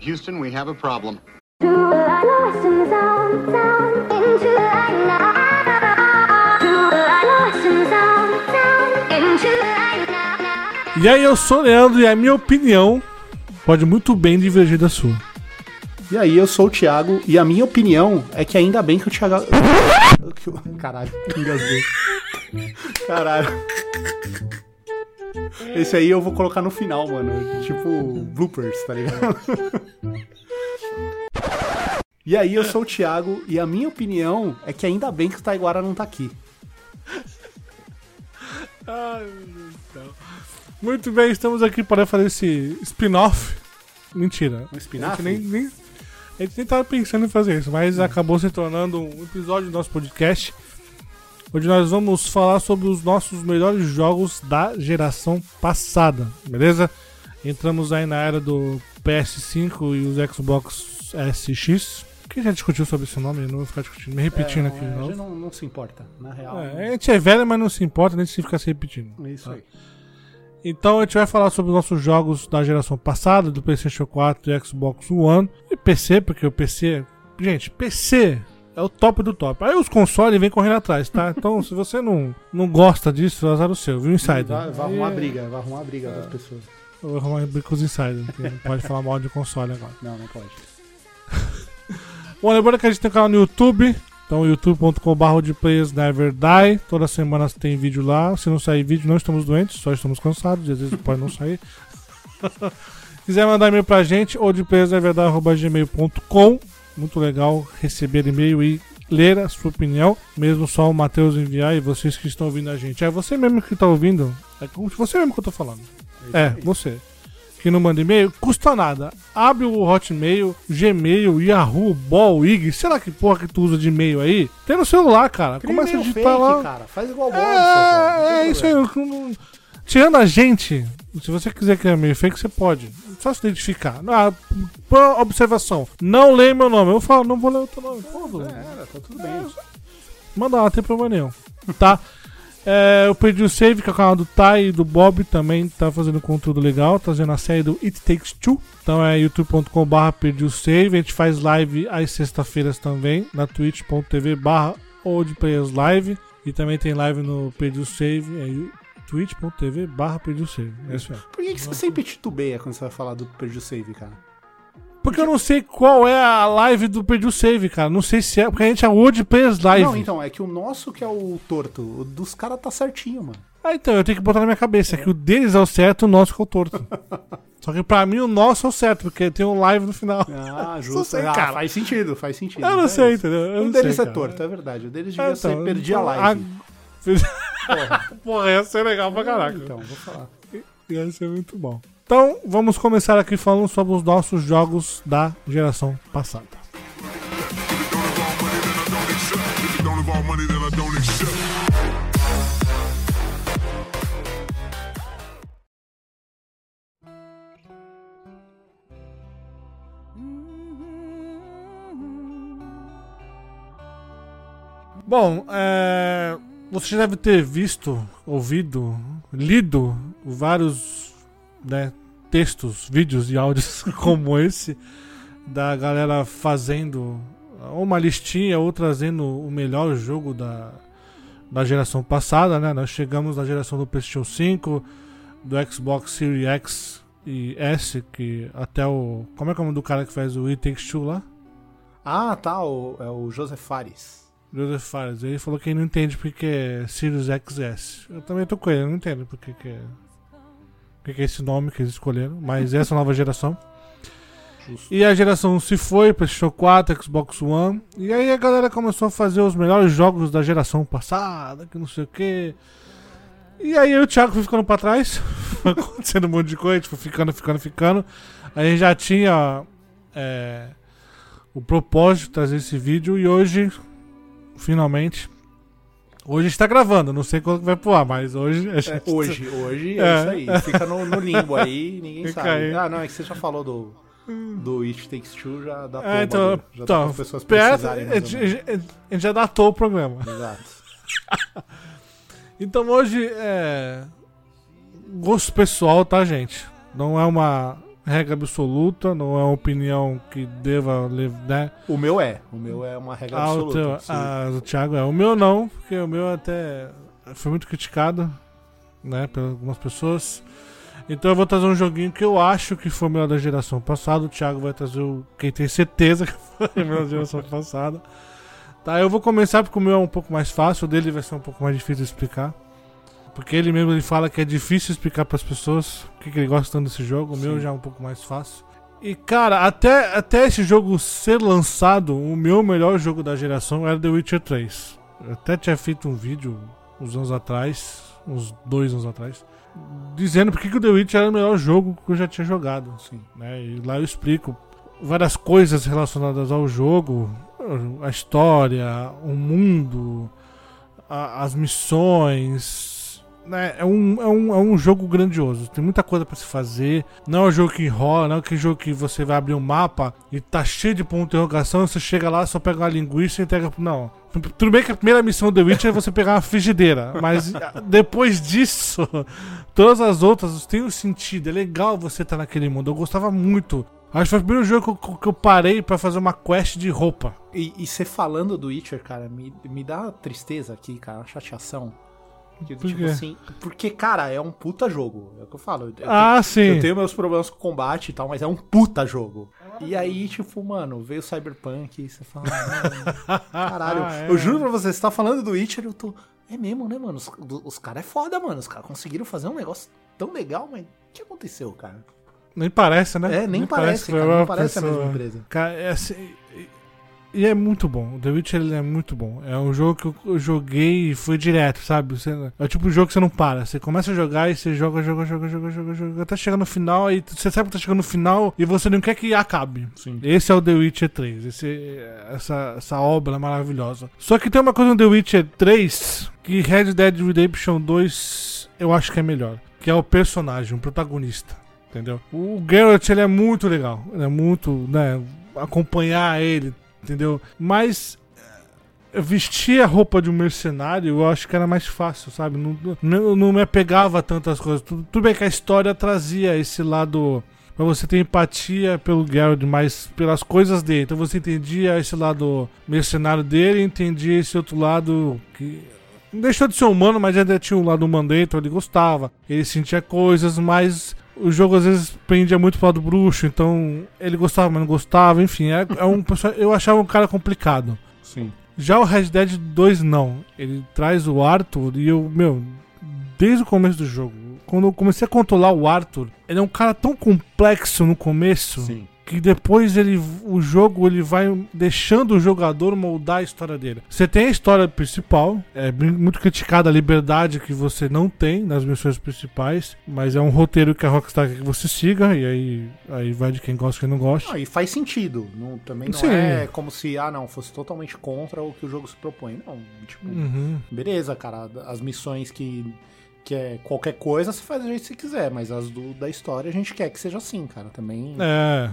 Houston, we have a problem. E aí, eu sou o Leandro e a minha opinião pode muito bem divergir da sua. E aí, eu sou o Thiago e a minha opinião é que ainda bem que o Thiago. Caralho, engasguei. Caralho. Esse aí eu vou colocar no final, mano. Tipo, bloopers, tá ligado? E aí, eu sou o Thiago e a minha opinião é que ainda bem que o Taiguara não tá aqui. Ai, meu Deus do céu. Muito bem, estamos aqui para fazer esse spin-off. Mentira. Um spin-off? Nem, nem- a gente nem tava pensando em fazer isso, mas acabou se tornando um episódio do nosso podcast. Onde nós vamos falar sobre os nossos melhores jogos da geração passada, beleza? Entramos aí na era do PS5 e os Xbox SX. Por que a gente discutiu sobre esse nome? Eu não vou ficar discutindo, me repetindo aqui. de É, a novo. gente não, não se importa, na real. É, a gente é velho, mas não se importa, nem se ficar se repetindo. É isso aí. Então a gente vai falar sobre os nossos jogos da geração passada, do PlayStation 4 e Xbox One. E PC, porque o PC. Gente, PC é o top do top. Aí os consoles vêm correndo atrás, tá? Então se você não, não gosta disso, azar o seu, viu, Insider? Vai, vai arrumar é- briga, vai arrumar briga das pessoas. Eu vou arrumar briga com os Insiders, não pode falar mal de console agora. Não, não pode. Bom, lembrando que a gente tem um canal no YouTube. Então, youtube.com.br de Players Never Die. Toda semana tem vídeo lá. Se não sair vídeo, não estamos doentes, só estamos cansados. e Às vezes pode não sair. quiser mandar e-mail pra gente, ou de playersneverdie.gmail.com. Muito legal receber e-mail e ler a sua opinião. Mesmo só o Matheus enviar e vocês que estão ouvindo a gente. É você mesmo que está ouvindo. É você mesmo que eu tô falando. É, você. Que não manda e-mail, custa nada. Abre o Hotmail, Gmail, Yahoo, Ball, IG, sei lá que porra que tu usa de e-mail aí. Tem no celular, cara. Cria Começa a digitar fake, lá. cara. Faz igual o Bob, só, É, é isso aí. Tirando a gente, se você quiser criar e-mail fake, você pode. Só se identificar. Ah, observação. Não leia meu nome. Eu falo, não vou ler o teu nome. Foda. É, tá tudo bem. Manda lá, não tem problema nenhum. Tá? É, eu perdi o save, que é o canal do Tai e do Bob também tá fazendo conteúdo legal, tá fazendo a série do It Takes Two. Então é youtube.com/barra perdi o save. A gente faz live às sextas-feiras também, na twitch.tv barra Live. E também tem live no Perdi o Save, é twitch.tv barra Perdi o Save. É isso aí. Por que, que você sempre titubeia quando você vai falar do Perdi o Save, cara? Porque eu não sei qual é a live do Perdi o Save, cara. Não sei se é, porque a gente é World Players Live. Não, então, é que o nosso que é o torto, o dos caras tá certinho, mano. Ah, então, eu tenho que botar na minha cabeça que o deles é o certo, o nosso que é o torto. Só que pra mim o nosso é o certo, porque tem um live no final. Ah, justo. sei, ah, cara. faz sentido, faz sentido. Eu não É sei, isso. entendeu? Eu O deles sei, é torto, é verdade. O deles Ah, devia ser então, perdi a então, live. a- Porra, ia ser legal pra caraca. Então, vou falar. Ia ser muito bom. Então, vamos começar aqui falando sobre os nossos jogos da geração passada. Bom, é, você deve ter visto, ouvido, lido vários né, textos, vídeos e áudios como esse da galera fazendo uma listinha ou trazendo o melhor jogo da, da geração passada, né? Nós chegamos na geração do PlayStation 5, do Xbox Series X e S, que até o. Como é que é o nome do cara que faz o It Takes Two lá? Ah, tá, o, é o Joseph Fares. Joseph Fares. Ele falou que ele não entende porque é Sirius XS. Eu também tô com ele, eu não entendo porque que é. Porque que é esse nome que eles escolheram. Mas essa nova geração. E a geração se foi, PlayStation 4, Xbox One. E aí a galera começou a fazer os melhores jogos da geração passada, que não sei o que. E aí eu e o Thiago fui ficando pra trás. Foi acontecendo um monte de coisa, tipo, ficando, ficando, ficando. A gente já tinha é, o propósito de trazer esse vídeo e hoje, finalmente. Hoje a gente tá gravando, não sei quando vai pro ar, mas hoje a gente. É, hoje, hoje é, É. isso aí. Fica no, no limbo aí, ninguém Fica sabe. aí. Ah, não, é que você já falou do, do It Takes Two, já dá É, então, ali. Já dá então para pessoas perto, a gente já datou o programa. Exato. Então hoje é. Gosto pessoal, tá, gente? Não é uma regra absoluta, não é uma opinião que deva levar, né? O meu é. O meu é uma regra Ah, o, absoluta. teu, Sim. ah, o Thiago é. O meu não, porque o meu até foi muito criticado, né, por algumas pessoas. Então eu vou trazer um joguinho que eu acho que foi o melhor da geração passada. O Thiago vai trazer o que tem certeza que foi o melhor da geração passada. Tá, eu vou começar porque o meu é um pouco mais fácil, o dele vai ser um pouco mais difícil de explicar. Porque ele mesmo ele fala que é difícil explicar para as pessoas o que, que ele gosta tanto desse jogo. O meu Sim. já é um pouco mais fácil. E cara, até, até esse jogo ser lançado, o meu melhor jogo da geração era The Witcher 3. Eu até tinha feito um vídeo uns anos atrás, uns dois anos atrás, dizendo porque que o The Witcher era o melhor jogo que eu já tinha jogado. Sim. né? E lá eu explico várias coisas relacionadas ao jogo, a história, o mundo, a- as missões. Né? É, um, é, um, é um jogo grandioso, tem muita coisa pra se fazer. Não é um jogo que enrola, não é aquele jogo que você vai abrir um mapa e tá cheio de ponto de interrogação, você chega lá, só pega uma linguiça e entrega. Não. Tudo bem que a primeira missão do The Witcher é você pegar uma frigideira, mas ah, depois disso, todas as outras têm um sentido. É legal você estar naquele mundo. Eu gostava muito. Acho que foi o primeiro jogo que eu, que eu parei pra fazer uma quest de roupa. E, você falando do Witcher, cara, me, me dá tristeza aqui, cara, uma chateação. Que, Por tipo assim, porque, cara, é um puta jogo. É o que eu falo. Eu, Ah, tenho, sim. eu tenho meus problemas com combate e tal, mas é um puta jogo. E aí, tipo, mano, veio o Cyberpunk e você fala, mano, caralho. Ah, é. Eu juro pra você, você tá falando do Witcher, eu tô. É mesmo, né, mano? Os, os caras é foda, mano. Os caras conseguiram fazer um negócio tão legal, mas o que aconteceu, cara? Nem parece, né? É, nem, parece, que foi cara. Não parece a pessoa- mesma empresa. Cara, é assim. E- é muito bom. O The Witcher ele é muito bom. É um jogo que eu- eu joguei e foi direto, sabe? Você- é o tipo de jogo que você não para. Você começa a jogar e você joga, joga, joga, joga, joga, joga. Até chegar no final e você sabe que tá chegando no final e você não quer que acabe. Sim. Esse é o The Witcher 3. Esse, essa, essa obra maravilhosa. Só que tem uma coisa no The Witcher 3 que Red Dead Redemption 2 eu acho que é melhor. Que é o personagem, o protagonista. Entendeu? O Geralt ele é muito legal. Ele é muito, né? Acompanhar ele, entendeu? Mas eh, vestir a roupa de um mercenário eu acho que era mais fácil, sabe? Não, não, não me apegava a tantas coisas. Tudo, tudo bem que a história trazia esse lado Pra você ter empatia pelo Geralt, mas pelas coisas dele. Então você entendia esse lado mercenário dele, entendia esse outro lado que. Não deixou de ser humano, mas ainda tinha um lado humano dentro, ele gostava. Ele sentia coisas, mas o jogo às vezes pendia muito pro lado bruxo, então ele gostava, mas não gostava, enfim, é, é um eu achava um cara complicado. Sim. Já o Red Dead 2 não. Ele traz o Arthur e eu, meu, desde o começo do jogo, quando eu comecei a controlar o Arthur, ele é um cara tão complexo no começo Sim. Que depois ele o jogo ele vai deixando o jogador moldar a história dele. Você tem a história principal, é muito criticada a liberdade que você não tem nas missões principais, mas é um roteiro que a Rockstar quer que você siga e aí aí vai de quem gosta e quem não gosta. Não, e faz sentido. Não, também não Sim. é como se, ah, não, fosse totalmente contra o que o jogo se propõe. Não, tipo, Uhum. beleza, cara. As missões que, que é qualquer coisa, você faz do jeito que você quiser. Mas as do, da história a gente quer que seja assim, cara. Também É.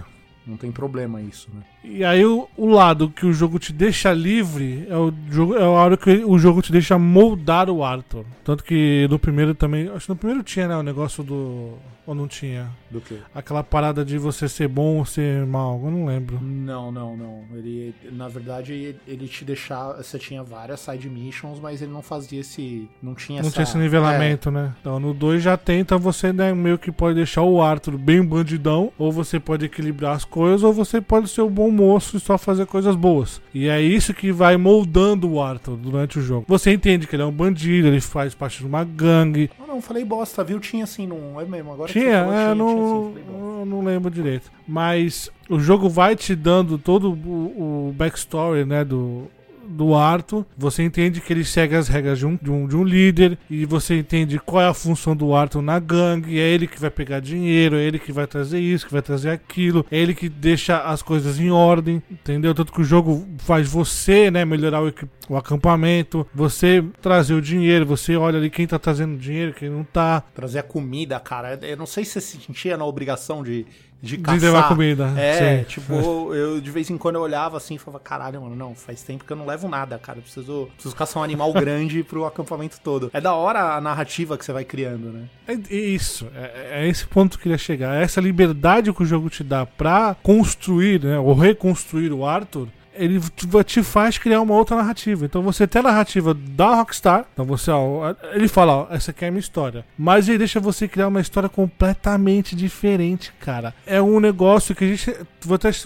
não tem problema isso, né? E aí o, o lado que o jogo te deixa livre é o jogo é a hora que o jogo te deixa moldar o Arthur. Tanto que no primeiro também, acho que no primeiro tinha, né, o negócio do ou não tinha Do que? aquela parada de você ser bom ou ser mal, eu não lembro. Não, não, não. Ele, na verdade, ele- te deixava. Você tinha várias side missions, mas ele não fazia esse. Não tinha Não essa. tinha esse nivelamento, né? Então no 2 já tem, então você né, meio que pode deixar o Arthur bem bandidão, ou você pode equilibrar as coisas, ou você pode ser o bom moço e só fazer coisas boas. E é isso que vai moldando o Arthur durante o jogo. Você entende que ele é um bandido, ele faz parte de uma gangue. Não, não, falei bosta, viu? Tinha assim, não é mesmo. Agora Tinha, é, não, tinha, assim, não lembro direito. Mas o jogo vai te dando todo o, o backstory, né, do, do Arthur. Você entende que ele segue as regras de um, de, um, de um líder. E você entende qual é a função do Arthur na gangue. É ele que vai pegar dinheiro, é ele que vai trazer isso, que vai trazer aquilo. É ele que deixa as coisas em ordem, entendeu? Tanto que o jogo faz você, né, melhorar o, o acampamento. Você trazer o dinheiro, você olha ali quem tá trazendo dinheiro, quem não tá. Trazer a comida, cara. Eu não sei se você se sentia na obrigação de, de De caçar. levar comida. É, sim. tipo, eu de vez em quando eu olhava assim e falava, caralho, mano, não, faz tempo que eu não levo nada, cara. Eu preciso, preciso caçar um animal grande pro acampamento todo. É da hora a narrativa que você vai criando, né? É é isso, é, é esse ponto que eu queria chegar. É Essa liberdade que o jogo te dá pra construir, né, ou reconstruir o Arthur, ele te- faz criar uma outra narrativa. Então você tem a narrativa da Rockstar, então você, ó, ele fala, ó, essa aqui é a minha história. Mas ele deixa você criar uma história completamente diferente, cara. É um negócio que a gente.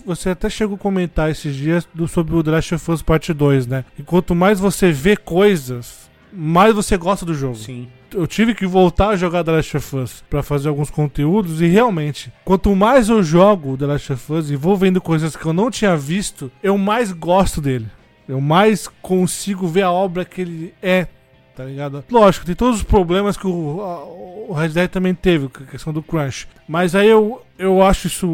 Você até chegou a comentar esses dias do, sobre o The Last of Us Parte 2, né? E quanto mais você vê coisas, mais você gosta do jogo Sim. eu tive que voltar a jogar The Last of Us pra fazer alguns conteúdos e realmente, quanto mais eu jogo The Last of Us e vou vendo coisas que eu não tinha visto, eu mais gosto dele. Eu mais consigo ver a obra que ele é, tá ligado? Lógico, tem todos os problemas que o, a- o Red Dead também teve, com a questão do crunch. Mas aí eu, eu acho isso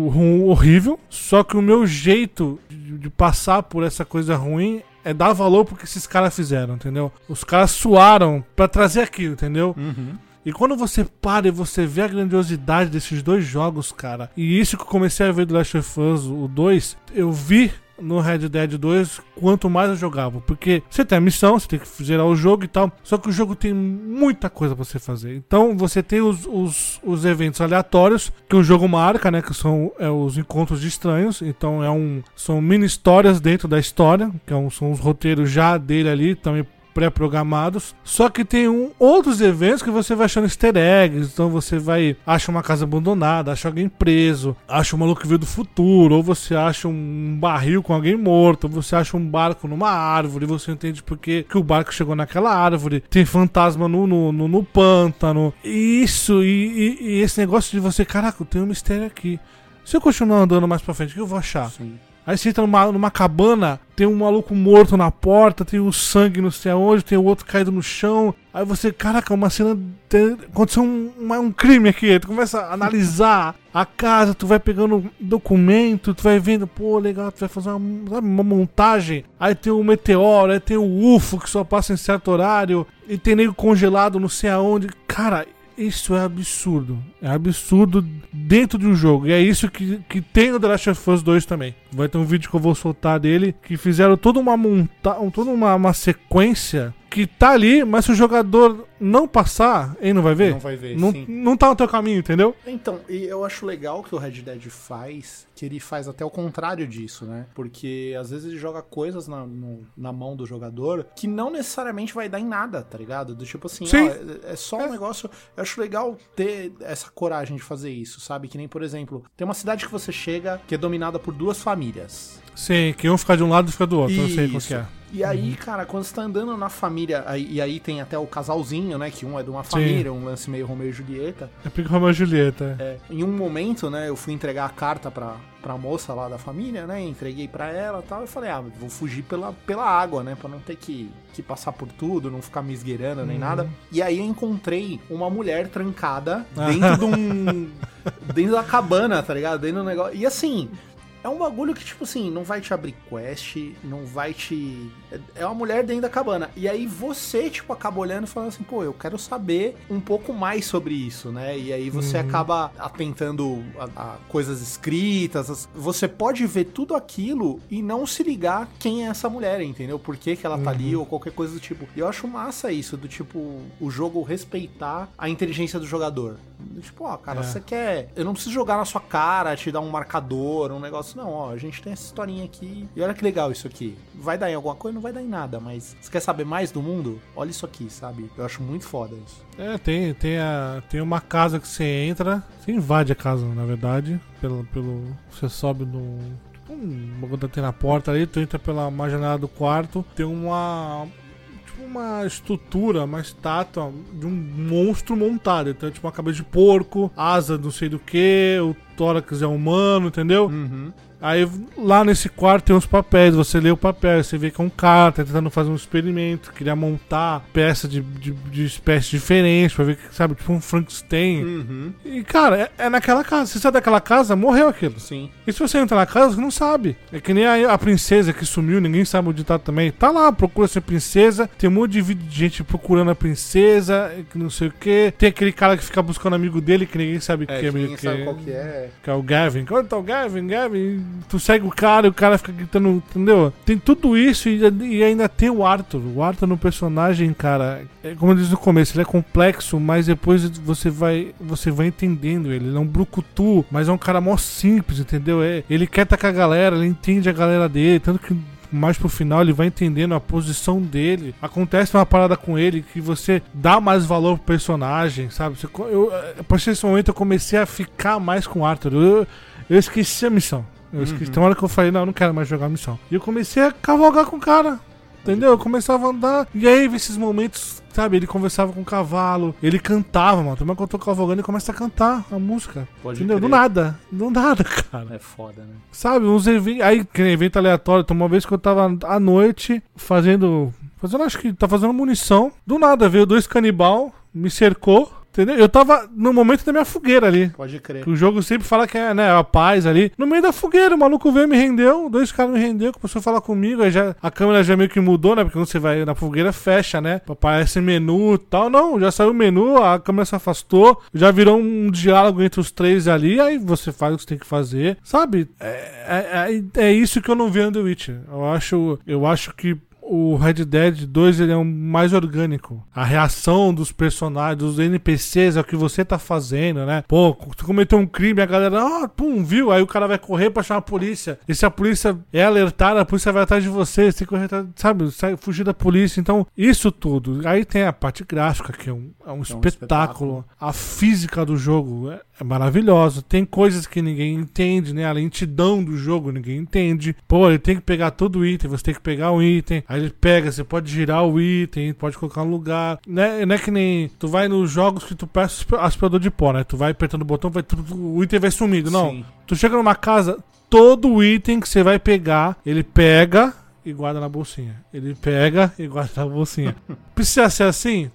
horrível, só que o meu jeito de, de passar por essa coisa ruim é dar valor pro que esses caras fizeram, entendeu? Os caras suaram pra trazer aquilo, entendeu? Uhum. E quando você para e você vê a grandiosidade desses dois jogos, cara, e isso que eu comecei a ver do Last of Us, o 2, eu vi no Red Dead 2 quanto mais eu jogava. Porque você tem a missão, você tem que zerar o jogo e tal. Só que o jogo tem muita coisa pra você fazer. Então você tem os, os, os eventos aleatórios que o jogo marca, né? Que são é, os encontros de estranhos. Então é um, são mini histórias dentro da história. Que é um- são os roteiros já dele ali, também pré-programados. Só que tem um, outros eventos que você vai achando easter eggs. Então você vai. Acha uma casa abandonada, acha alguém preso, acha um maluco que veio do futuro, ou você acha um barril com alguém morto, ou você acha um barco numa árvore, você entende por que, o barco chegou naquela árvore. Tem fantasma no, no, no, no pântano. Isso, e, e- e esse negócio de você, caraca, tem um mistério aqui. Se eu continuar andando mais pra frente, o que eu vou achar? Sim. Aí você entra numa, numa cabana, tem um maluco morto na porta, tem o sangue não sei aonde, tem o outro caído no chão. Aí você, caraca, uma cena. tem- aconteceu um, um crime aqui. Tu começa a analisar a casa, tu vai pegando documento, tu vai vendo, pô, legal, tu vai fazer uma, sabe, uma montagem. Aí tem o meteoro, aí tem o UFO que só passa em certo horário, e tem nego congelado não sei aonde. Cara, isso é absurdo. É absurdo dentro de um jogo. E é isso que, que tem no The Last of Us 2 também. Vai ter um vídeo que eu vou soltar dele. Que fizeram toda uma monta toda uma, uma sequência que tá ali, mas se o jogador não passar, ele não vai ver? Não vai ver, Não, sim. não tá no teu caminho, entendeu? Então, e eu acho legal que o Red Dead faz, que ele faz até o contrário disso, né? Porque às vezes ele joga coisas na, no- na mão do jogador que não necessariamente vai dar em nada, tá ligado? Do tipo assim, Sim. ó, é, é só um negócio. Eu acho legal ter essa coragem de fazer isso, sabe? Que nem, por exemplo, tem uma cidade que você chega que é dominada por duas famílias. Sim, que um fica de um lado e fica do outro. Eu sei qual Isso. que é. E aí, cara, quando você tá andando na família, aí- e aí tem até o casalzinho, né? Que um é de uma família, um lance meio Romeu e Julieta. É porque Romeu e Julieta. é. É, em um momento, né, eu fui entregar a carta pra, pra moça lá da família, né? Entreguei pra ela e tal. E falei, ah, vou fugir pela, pela água, né? Pra não ter que, que passar por tudo, não ficar me esgueirando nem nada. E aí eu encontrei uma mulher trancada dentro de um. dentro da cabana, tá ligado? Dentro do negócio. E assim. É um bagulho que, tipo assim, não vai te abrir quest, não vai te. é- É uma mulher dentro da cabana. E aí você, tipo, acaba olhando e falando assim, pô, eu quero saber um pouco mais sobre isso, né? E aí você acaba atentando a, a coisas escritas. as- Você pode ver tudo aquilo e não se ligar quem é essa mulher, entendeu? Por que, que ela tá ali ou qualquer coisa do tipo. E eu acho massa isso, do tipo, o jogo respeitar a inteligência do jogador. Tipo, ó, cara, É. você quer. Eu não preciso jogar na sua cara, te dar um marcador, um negócio. Não, ó, a gente tem essa historinha aqui. E olha que legal isso aqui. Vai dar em alguma coisa? Não vai dar em nada, mas você quer saber mais do mundo? Olha isso aqui, sabe? Eu acho muito foda isso. É, tem, tem, a, tem uma casa que você entra, você invade a casa, na verdade, pelo, pelo você sobe no tipo um bagulho tem na porta ali, tu entra pela uma janela do quarto, tem uma uma estrutura, uma estátua de um monstro montado, então é tipo uma cabeça de porco, asa não sei do que, o tórax é humano, entendeu? Uhum. Aí lá nesse quarto tem uns papéis, você lê o papel, você vê que é um cara, tá tentando fazer um experimento, queria montar peça de, de, de espécie diferente, pra ver que, sabe, tipo um Frankenstein. Uhum. E, cara, é, é naquela casa. Se você sai daquela casa, morreu aquilo. Sim. E se você entra na casa, você não sabe. É que nem a, a princesa que sumiu, ninguém sabe onde tá também. Tá lá, procura ser princesa. Tem um monte de vídeo de gente procurando a princesa, que não sei o que. Tem aquele cara que fica buscando amigo dele, que ninguém sabe É, que é meio ninguém que. sabe qual que é. Que é o Gavin. Onde tá o Gavin? Gavin. Tu segue o cara e o cara fica gritando, entendeu? Tem tudo isso e, e ainda tem o Arthur. O Arthur no personagem, cara, é, como eu disse no começo, ele é complexo, mas depois você vai você vai entendendo ele. Ele é um brucutu, mas é um cara mó simples, entendeu? É, ele quer estar com a galera, ele entende a galera dele, tanto que mais pro final ele vai entendendo a posição dele. Acontece uma parada com ele que você dá mais valor pro personagem, sabe? Co- eu, a partir desse momento eu comecei a ficar mais com o Arthur. Eu, eu esqueci a missão. Eu esqueci. Tem uma hora que eu falei, não, eu não quero mais jogar a missão. E eu comecei a cavalgar com o cara. Entendeu? Eu começava a andar. E aí, esses momentos, sabe? Ele conversava com o cavalo. Ele cantava, mano. Também quando eu tô cavalgando, ele começa a cantar a música. Pode entendeu? Do crer. nada. Do nada, cara. É foda, né? Sabe, uns eventos. Aí, que nem evento aleatório. Tem uma vez que eu tava à noite fazendo. Fazendo, acho que tá fazendo munição. Do nada, veio dois canibal, me cercou. Entendeu? Eu tava no momento da minha fogueira ali. Pode crer. Que o jogo sempre fala que é, né, a paz ali. No meio da fogueira, o maluco veio me rendeu. Dois caras me rendeu, começou a falar comigo. Aí já, a câmera já meio que mudou, né? Porque quando você vai na fogueira, fecha, né? Aparece menu e tal. Não, já saiu o menu, a câmera se afastou. Já virou um diálogo entre os três ali. Aí você faz o que você tem que fazer. Sabe? É, é, é isso que eu não vi no The Witcher. Eu acho, eu acho que o Red Dead 2 ele é um mais orgânico. A reação dos personagens, dos NPCs é o que você tá fazendo, né? Pô, tu cometeu um crime, a galera, ah, pum, viu? Aí o cara vai correr pra chamar a polícia. E se a polícia é alertada, a polícia vai atrás de você, você tem que correr atrás, sabe? Sai, fugir da polícia. Então, isso tudo. Aí tem a parte gráfica, que é um, é um, espetáculo. espetáculo. A física do jogo é, é maravilhosa. Tem coisas que ninguém entende, né? A lentidão do jogo ninguém entende. Pô, ele tem que pegar todo o item, você tem que pegar um item. Aí ele pega, você pode girar o item, pode colocar no lugar. Né? Não é que nem tu vai nos jogos que tu peça aspirador de pó, né? Tu vai apertando o botão, vai, o item vai sumindo. Não. Sim. Tu chega numa casa, todo o item que você vai pegar, ele pega e guarda na bolsinha. Ele pega e guarda na bolsinha. Precisa ser assim?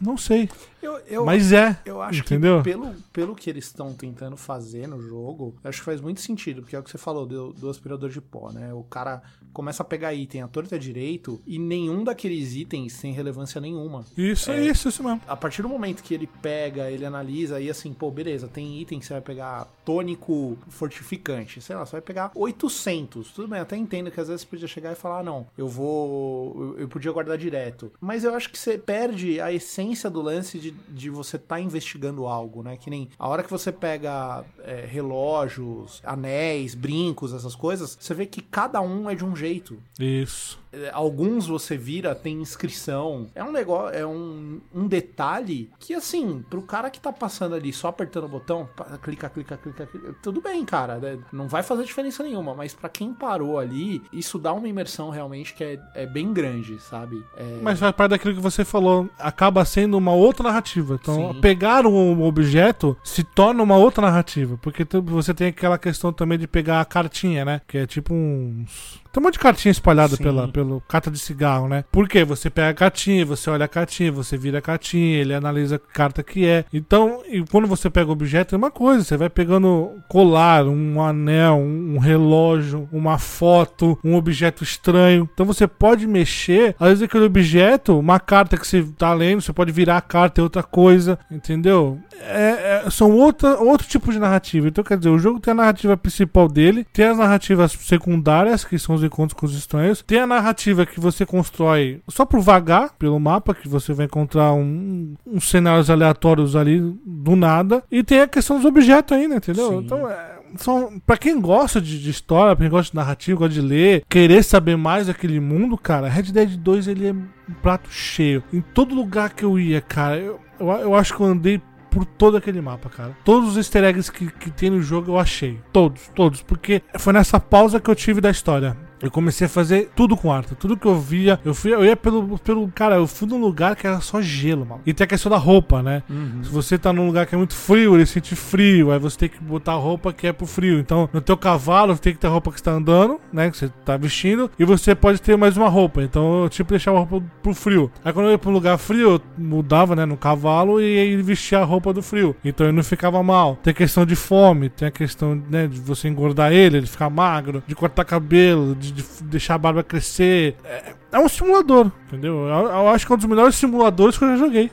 Não sei. Eu, eu, Mas é. eu acho entendeu? que pelo, pelo que eles estão tentando fazer no jogo, eu acho que faz muito sentido, porque é o que você falou do, do aspirador de pó, né? O cara começa a pegar item à torta direito e nenhum daqueles itens tem relevância nenhuma. Isso é isso, isso mesmo. A partir do momento que ele pega, ele analisa e assim, pô, beleza, tem item que você vai pegar tônico fortificante, sei lá, você vai pegar 800. Tudo bem, até entendo que às vezes você podia chegar e falar, ah, não, eu vou. Eu, eu podia guardar direto. Mas eu acho que você perde a essência do lance de, de você estar investigando algo, né? Que nem a hora que você pega é, relógios, anéis, brincos, essas coisas, você vê que cada um é de um jeito. Isso. Alguns você vira, tem inscrição. É um negócio, é um, um detalhe que, assim, pro cara que tá passando ali só apertando o botão, clica, clica, clica, clica, tudo bem, cara, né? não vai fazer diferença nenhuma, mas pra quem parou ali, isso dá uma imersão realmente que é, é bem grande, sabe? É, Mas faz parte daquilo que você falou. Acaba sendo uma outra narrativa. Então, Sim. pegar um objeto se torna uma outra narrativa. Porque você tem aquela questão também de pegar a cartinha, né? Que é tipo uns. Tem um monte de cartinha espalhada Sim. pela, pelo carta de cigarro, né? Por quê? Você pega a cartinha, você olha a cartinha, você vira a cartinha, ele analisa a carta que é. Então, e quando você pega o objeto, é uma coisa. Você vai pegando colar, um anel, um, um relógio, uma foto, um objeto estranho. Então você pode mexer. Às vezes aquele objeto, uma carta que você tá lendo, você pode virar a carta e outra coisa, entendeu? É, é- são outra, outro tipo de narrativa. Então, quer dizer, o jogo tem a narrativa principal dele, tem as narrativas secundárias, que são os encontros com os estranhos, tem a narrativa que você constrói só por vagar pelo mapa, que você vai encontrar um- uns cenários aleatórios ali do nada, e tem a questão dos objetos ainda, entendeu? Sim. Então, é, são para quem gosta de, de história, pra quem gosta de narrativa, gosta de ler, querer saber mais daquele mundo, cara, Red Dead 2 ele é um prato cheio. Em todo lugar que eu ia, cara, eu, eu, eu acho que eu andei por todo aquele mapa, cara. Todos os easter eggs que, que tem no jogo eu achei. Todos, todos. Porque foi nessa pausa que eu tive da história. Eu comecei a fazer tudo com Arthur. Tudo que eu via, eu, fui, eu ia pelo, pelo. Cara, eu fui num lugar que era só gelo, mano. E tem a questão da roupa, né? Se você tá num lugar que é muito frio, ele sente frio. Aí você tem que botar a roupa que é pro frio. Então, no teu cavalo, tem que ter a roupa que você tá andando, né? Que você tá vestindo. E você pode ter mais uma roupa. Então, eu tipo, deixava a roupa pro frio. Aí quando eu ia pra um lugar frio, eu mudava, né? No cavalo e aí vestia a roupa do frio. Então ele não ficava mal. Tem a questão de fome, tem a questão, né? De você engordar ele, ele ficar magro, de cortar cabelo, de, de deixar a barba crescer. É, é um simulador, entendeu? Eu, eu acho que é um dos melhores simuladores que eu já joguei.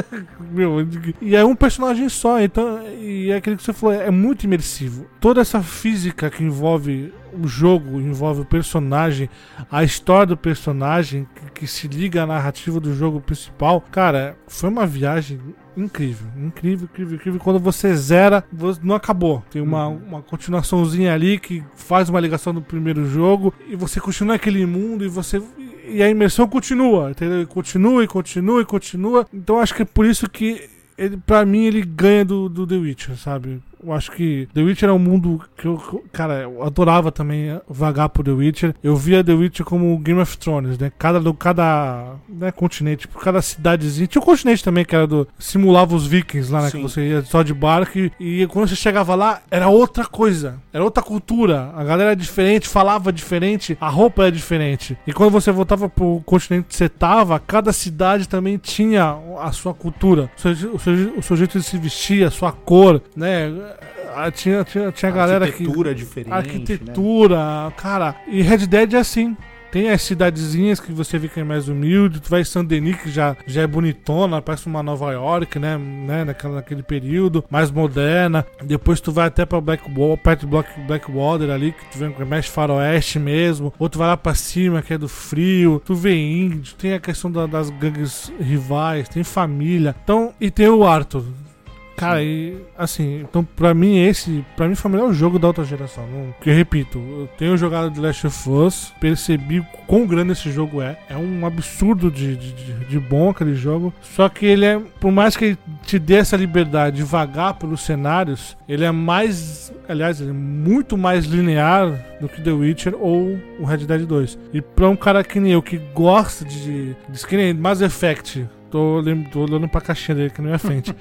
Meu, e é um personagem só, então. E é aquilo que você falou, é muito imersivo. Toda essa física que envolve o jogo, envolve o personagem, a história do personagem, que, que se liga à narrativa do jogo principal, cara, foi uma viagem incrível, incrível, incrível, incrível. Quando você zera, não acabou. Tem uma, uma continuaçãozinha ali que faz uma ligação do primeiro jogo e você continua naquele mundo e você e a imersão continua, entendeu? Continua e continua e continua. Então acho que é por isso que ele, pra mim, ele ganha do, do The Witcher, sabe? Eu acho que The Witcher é um mundo que eu, cara, eu adorava também vagar por The Witcher. Eu via The Witcher como Game of Thrones, né? Cada, do, cada né, continente, tipo, cada cidadezinha. Tinha um continente também que era do. simulava os vikings lá, né? Sim. Que você ia só de barco e, e quando você chegava lá, era outra coisa. Era outra cultura. A galera era diferente, falava diferente, a roupa era diferente. E quando você voltava pro continente que você tava, cada cidade também tinha a sua cultura, o seu, o seu, o seu jeito de se vestir, a sua cor, né? Ah, Tinha, tinha, tinha galera que. Arquitetura diferente. né? Arquitetura, cara. E Red Dead é assim. Tem as cidadezinhas que você vê que é mais humilde. Tu vai em Saint Denis, que já, já é bonitona, parece uma Nova York, né? né naquela, naquele período, mais moderna. Depois tu vai até pra Blackwall, perto de Black, Blackwater ali, que tu que é mais faroeste mesmo. Ou tu vai lá pra cima, que é do frio. Tu vê índio, tem a questão da- das gangues rivais, tem família. Então, e tem o Arthur. Cara, e assim, então pra mim esse, pra mim foi o melhor jogo da outra geração. Não, que eu repito, eu tenho jogado The Last of Us, percebi quão grande esse jogo é. É um absurdo de, de, de- bom aquele jogo. Só que ele é, por mais que ele te dê essa liberdade de vagar pelos cenários, ele é mais, aliás, ele é muito mais linear do que The Witcher ou o Red Dead 2. E pra um cara que nem eu, que gosta de, de que nem Mass Effect, tô, tô olhando pra caixinha dele aqui na minha frente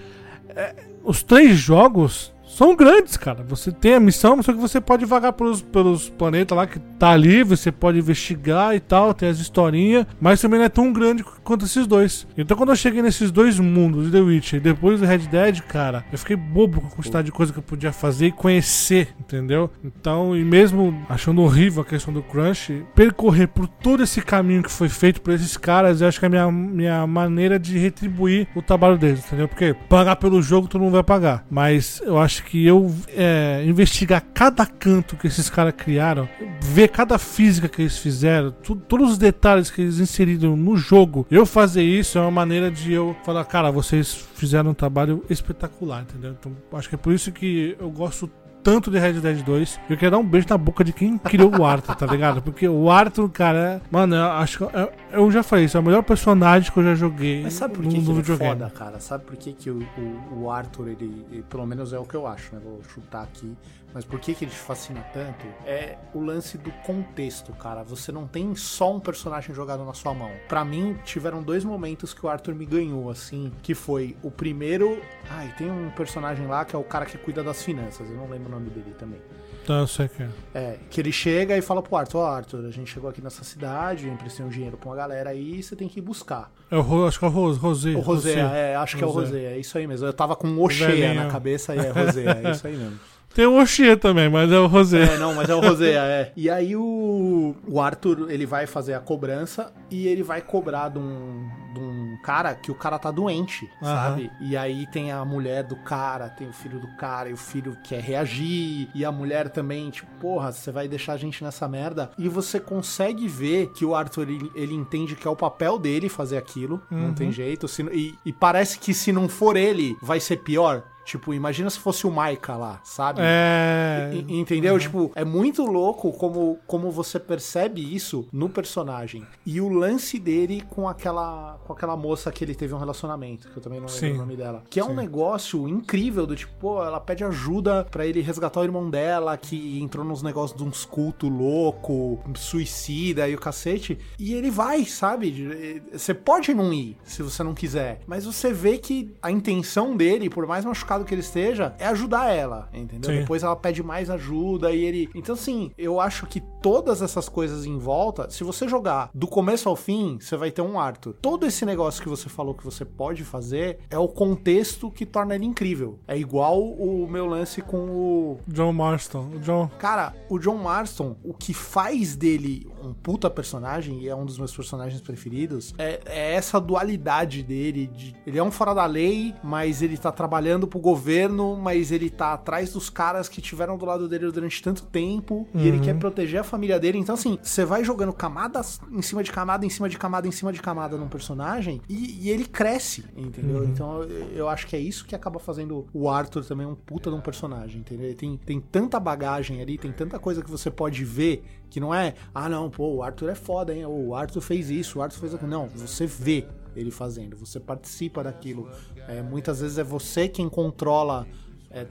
os três jogos são grandes, cara. Você tem a missão, só que você pode vagar pelos, pelos planetas lá que tá ali, você pode investigar e tal, tem as historinhas, mas também não é tão grande quanto esses dois. Então quando eu cheguei nesses dois mundos, The Witcher e depois do Red Dead, cara, eu fiquei bobo com a quantidade de coisa que eu podia fazer e conhecer, entendeu? Então, e mesmo achando horrível a questão do crunch, percorrer por todo esse caminho que foi feito por esses caras, eu acho que é a minha, minha maneira de retribuir o trabalho deles, entendeu? Porque pagar pelo jogo todo mundo vai pagar, mas eu acho que eu é, investigar cada canto que esses caras criaram, ver cada física que eles fizeram, tu- todos os detalhes que eles inseriram no jogo, eu fazer isso é uma maneira de eu falar, cara, vocês fizeram um trabalho espetacular, entendeu? Então, acho que é por isso que eu gosto tanto de Red Dead 2. Eu quero dar um beijo na boca de quem criou o Arthur, tá ligado? Porque o Arthur, cara, mano, eu acho que eu, eu já falei, isso é o melhor personagem que eu já joguei Mas sabe por no, que, que no ele é foda, cara? Sabe por que, que o, o, o Arthur, ele, ele- Pelo menos é o que eu acho, né? Vou chutar aqui. Mas por que, que ele te fascina tanto? É o lance do contexto, cara. Você não tem só um personagem jogado na sua mão. Pra mim, tiveram dois momentos que o Arthur me ganhou, assim. Que foi o primeiro. Ai, tem um personagem lá que é o cara que cuida das finanças. Eu não lembro o nome dele também. Então eu sei que é. É, que ele chega e fala pro Arthur, ó Arthur, a gente chegou aqui nessa cidade, eu emprestei um dinheiro pra uma galera aí, você tem que ir buscar. É o, acho que é o Ros, Rosé. O Rosé, é, acho que é o Rosé. É isso aí mesmo. Eu tava com o Oxeia na cabeça e é Rosé, é isso aí mesmo. Tem o Oxê também, mas é o Rosé. É, não, mas é o Rosé, é. E aí o, o Arthur, ele vai fazer a cobrança e ele vai cobrar de um, de um cara que o cara tá doente, Aham. sabe? E aí tem a mulher do cara, tem o filho do cara e o filho quer reagir e a mulher também, tipo, porra, você vai deixar a gente nessa merda? E você consegue ver que o Arthur, ele, ele entende que é o papel dele fazer aquilo, não tem jeito. se- e, e parece que se não for ele, vai ser pior. Tipo, imagina se fosse o Maika lá, sabe? É. E- Entendeu? Tipo, é muito louco como, como você percebe isso no personagem. E o lance dele com aquela, com aquela moça que ele teve um relacionamento, que eu também não lembro Sim. o nome dela. Que é um Sim. negócio incrível, do tipo, pô, ela pede ajuda pra ele resgatar o irmão dela, que entrou nos negócios de uns culto louco, suicida e o cacete. E ele vai, sabe? Você pode não ir, se você não quiser. Mas você vê que a intenção dele, por mais machucado que ele esteja, é ajudar ela, entendeu? Sim. Depois ela pede mais ajuda e ele. Então, assim, eu acho que todas essas coisas em volta, se você jogar do começo ao fim, você vai ter um Arthur. Todo esse negócio que você falou que você pode fazer é o contexto que torna ele incrível. É igual o meu lance com o. John Marston. O John. Cara, o John Marston, o que faz dele um puta personagem, e é um dos meus personagens preferidos, é, é essa dualidade dele. de- ele é um fora da lei, mas ele tá trabalhando pro governo, mas ele tá atrás dos caras que tiveram do lado dele durante tanto tempo, e ele quer proteger a família dele. Então, assim, você vai jogando camadas em cima de camada, em cima de camada, em cima de camada num personagem, e, e ele cresce, entendeu? Então, eu, eu acho que é isso que acaba fazendo o Arthur também um puta de um personagem, entendeu? Ele tem, tem tanta bagagem ali, tem tanta coisa que você pode ver que não é, ah, não, pô, o Arthur é foda, hein? O Arthur fez isso, o Arthur fez aquilo. Não, você vê ele fazendo, você participa daquilo. É, muitas vezes é você quem controla é,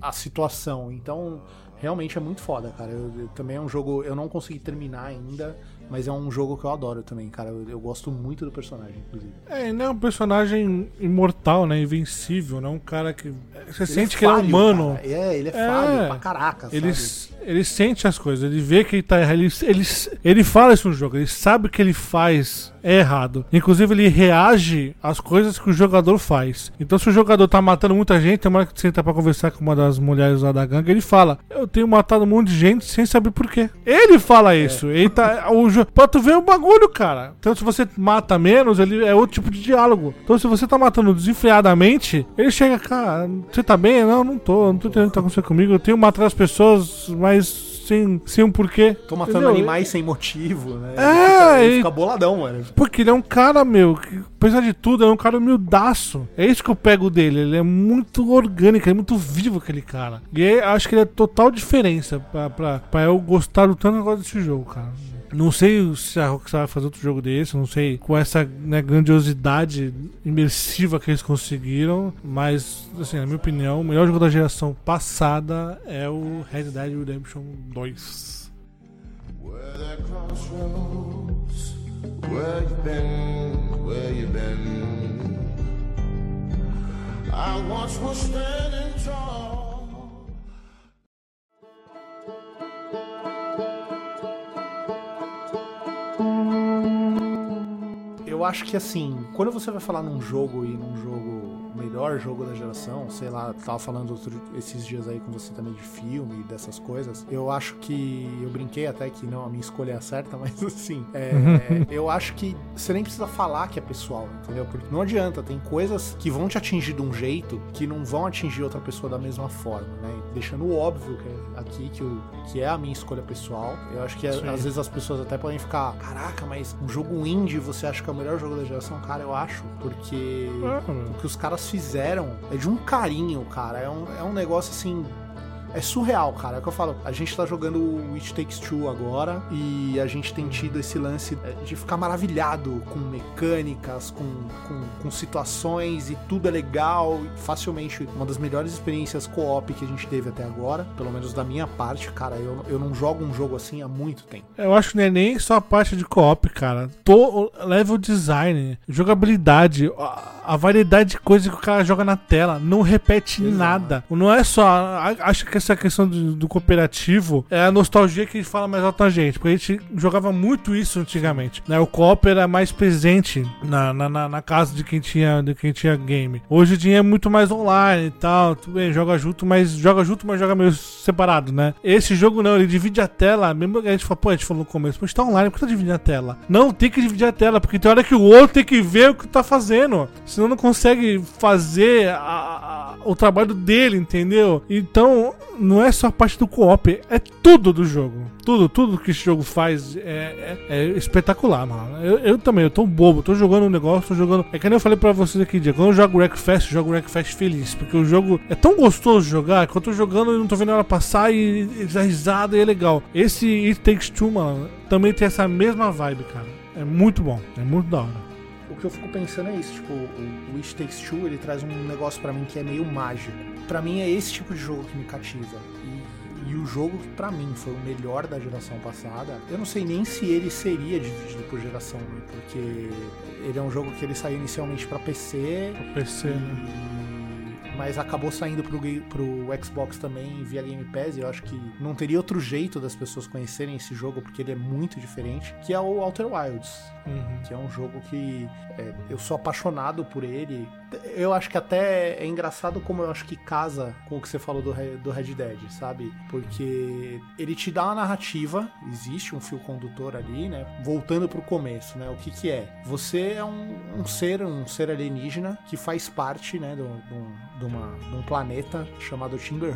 a situação. Então, realmente é muito foda, cara. Eu, eu- também é um jogo, eu não consegui terminar ainda, mas é um jogo que eu adoro também, cara. Eu, eu gosto muito do personagem, inclusive. É, ele é um personagem imortal, né? Invencível, né? Um cara que. Você Ele sente é que ele é humano. cara. É, ele é, É. falho pra caraca, Ele, sabe? ele sente as coisas, ele vê que ele tá errado. Ele, ele, ele fala isso no jogo, ele sabe que ele faz é errado. Inclusive, ele reage às coisas que o jogador faz. Então, se o jogador tá matando muita gente, tem uma hora que você entra pra conversar com uma das mulheres lá da gangue, ele fala: Eu tenho matado um monte de gente sem saber por quê. Ele fala isso. Ele tá. O, jo- pra tu ver o bagulho, cara. Então, se você mata menos, ele é outro tipo de diálogo. Então, se você tá matando desenfreadamente, ele chega, cara, você tá bem? Não, não tô. Não tô entendendo o que tá acontecendo comigo. Eu tenho matado as pessoas, mas sem, sem um porquê. Tô matando Entendeu? animais sem motivo, né? É, ele, fica, ele fica boladão, mano. Porque ele é um cara, meu, que, apesar de tudo, é um cara humildaço. É isso que eu pego dele. Ele é muito orgânico, ele é muito vivo aquele cara. E aí, acho que ele é total diferença pra, pra, pra eu gostar do tanto gosto desse jogo, cara. Não sei se a Rockstar vai fazer outro jogo desse, não sei com essa né, grandiosidade imersiva que eles conseguiram, mas, assim, na minha opinião, o melhor jogo da geração passada é o Red Dead Redemption 2. Where Eu acho que assim, quando você vai falar num jogo e num jogo, melhor jogo da geração, sei lá, tava falando outro- esses dias aí com você também de filme e dessas coisas, eu acho que. Eu brinquei até que não, a minha escolha é a certa, mas assim, é, eu acho que você nem precisa falar que é pessoal, entendeu? Porque não adianta, tem coisas que vão te atingir de um jeito que não vão atingir outra pessoa da mesma forma, né? Deixando óbvio que é aqui que, o, que é a minha escolha pessoal. Eu acho que Sim. às vezes as pessoas até podem ficar, caraca, mas um jogo indie você acha que é o melhor jogo da geração? Cara, eu acho, porque meu. o que os caras fizeram é de um carinho, cara. É um, é um negócio assim. É surreal, cara. É o que eu falo. A gente tá jogando o It Takes Two agora e a gente tem tido esse lance é, de ficar maravilhado com mecânicas, com, com, com situações e tudo é legal. Facilmente uma das melhores experiências co-op que a gente teve até agora, pelo menos da minha parte, cara. Eu, eu não jogo um jogo assim há muito tempo. Eu acho que não é nem só a parte de co-op, cara. To, level design, jogabilidade, a, a variedade de coisas que o cara joga na tela, não repete Exato. nada. Não é só. a- Acho que essa questão do, do cooperativo é a nostalgia que fala mais alto na gente. Porque a gente jogava muito isso antigamente. Né? O co-op era mais presente na, na, na- na casa de quem, tinha, de quem tinha game. Hoje em dia é muito mais online e tal. Tudo bem, joga junto, mas joga junto, mas joga meio separado, né? Esse jogo não, ele divide a tela. Mesmo que a gente fala, pô, a gente falou no começo, mas tá online, por que tá dividindo a tela? Não, tem que dividir a tela, porque tem hora que o outro tem que ver o que tá fazendo. Senão não consegue fazer a- a- o trabalho dele, entendeu? Então, não é só a parte do co-op, é tudo do jogo. Tudo, tudo que esse jogo faz é, é- é espetacular, mano. Eu, eu também, eu tô bobo, tô jogando um negócio, tô jogando. É que nem eu falei pra vocês aqui, dia. Quando eu jogo Wreckfest, eu jogo Wreckfest feliz. Porque o jogo é tão gostoso de jogar que eu tô jogando e não tô vendo ela passar e, e dá risada e é legal. Esse It Takes Two, mano, também tem essa mesma vibe, cara. É muito bom, é muito da hora. O que eu fico pensando é isso, tipo, o It Takes Two, ele traz um negócio pra mim que é meio mágico. Pra mim é esse tipo de jogo que me cativa. E, e o jogo que pra mim foi o melhor da geração passada, eu não sei nem se ele seria dividido por geração, né? porque ele é um jogo que ele saiu inicialmente pra PC, O PC, né? Mas acabou saindo pro, pro Xbox também via Game Pass. E eu acho que não teria outro jeito das pessoas conhecerem esse jogo, porque ele é muito diferente, que é o Outer Wilds Uhum. que é um jogo que é, eu sou apaixonado por ele. Eu acho que até é engraçado como eu acho que casa com o que você falou do, do Red Dead, sabe? Porque ele te dá uma narrativa, existe um fio condutor ali, né? Voltando pro começo, né? O que que é? Você é um, um ser, um ser alienígena que faz parte, né, do- de, uma, de um planeta chamado Timber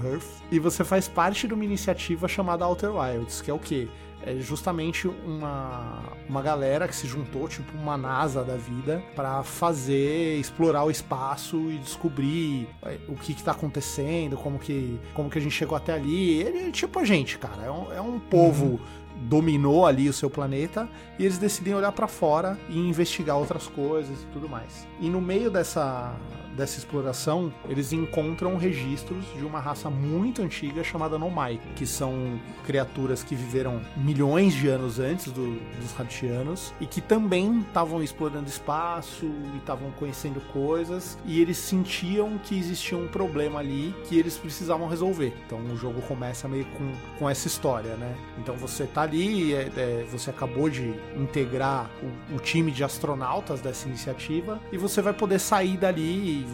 e você faz parte de uma iniciativa chamada Outer Wilds, que é o quê? É justamente uma, uma galera que se juntou, tipo uma NASA da vida, pra fazer, explorar o espaço e descobrir é, o que que tá acontecendo, como que, como que a gente chegou até ali. Ele é tipo a gente, cara. É um, é um povo dominou ali o seu planeta e eles decidem olhar pra fora e investigar outras coisas e tudo mais. E no meio dessa dessa exploração, eles encontram registros de uma raça muito antiga chamada Nomai, que são criaturas que viveram milhões de anos antes do- dos Ratianos e que também estavam explorando espaço e estavam conhecendo coisas e eles sentiam que existia um problema ali que eles precisavam resolver. Então o jogo começa meio com, com essa história, né? Então você tá ali, é- é, você acabou de integrar o, o time de astronautas dessa iniciativa e você vai poder sair dali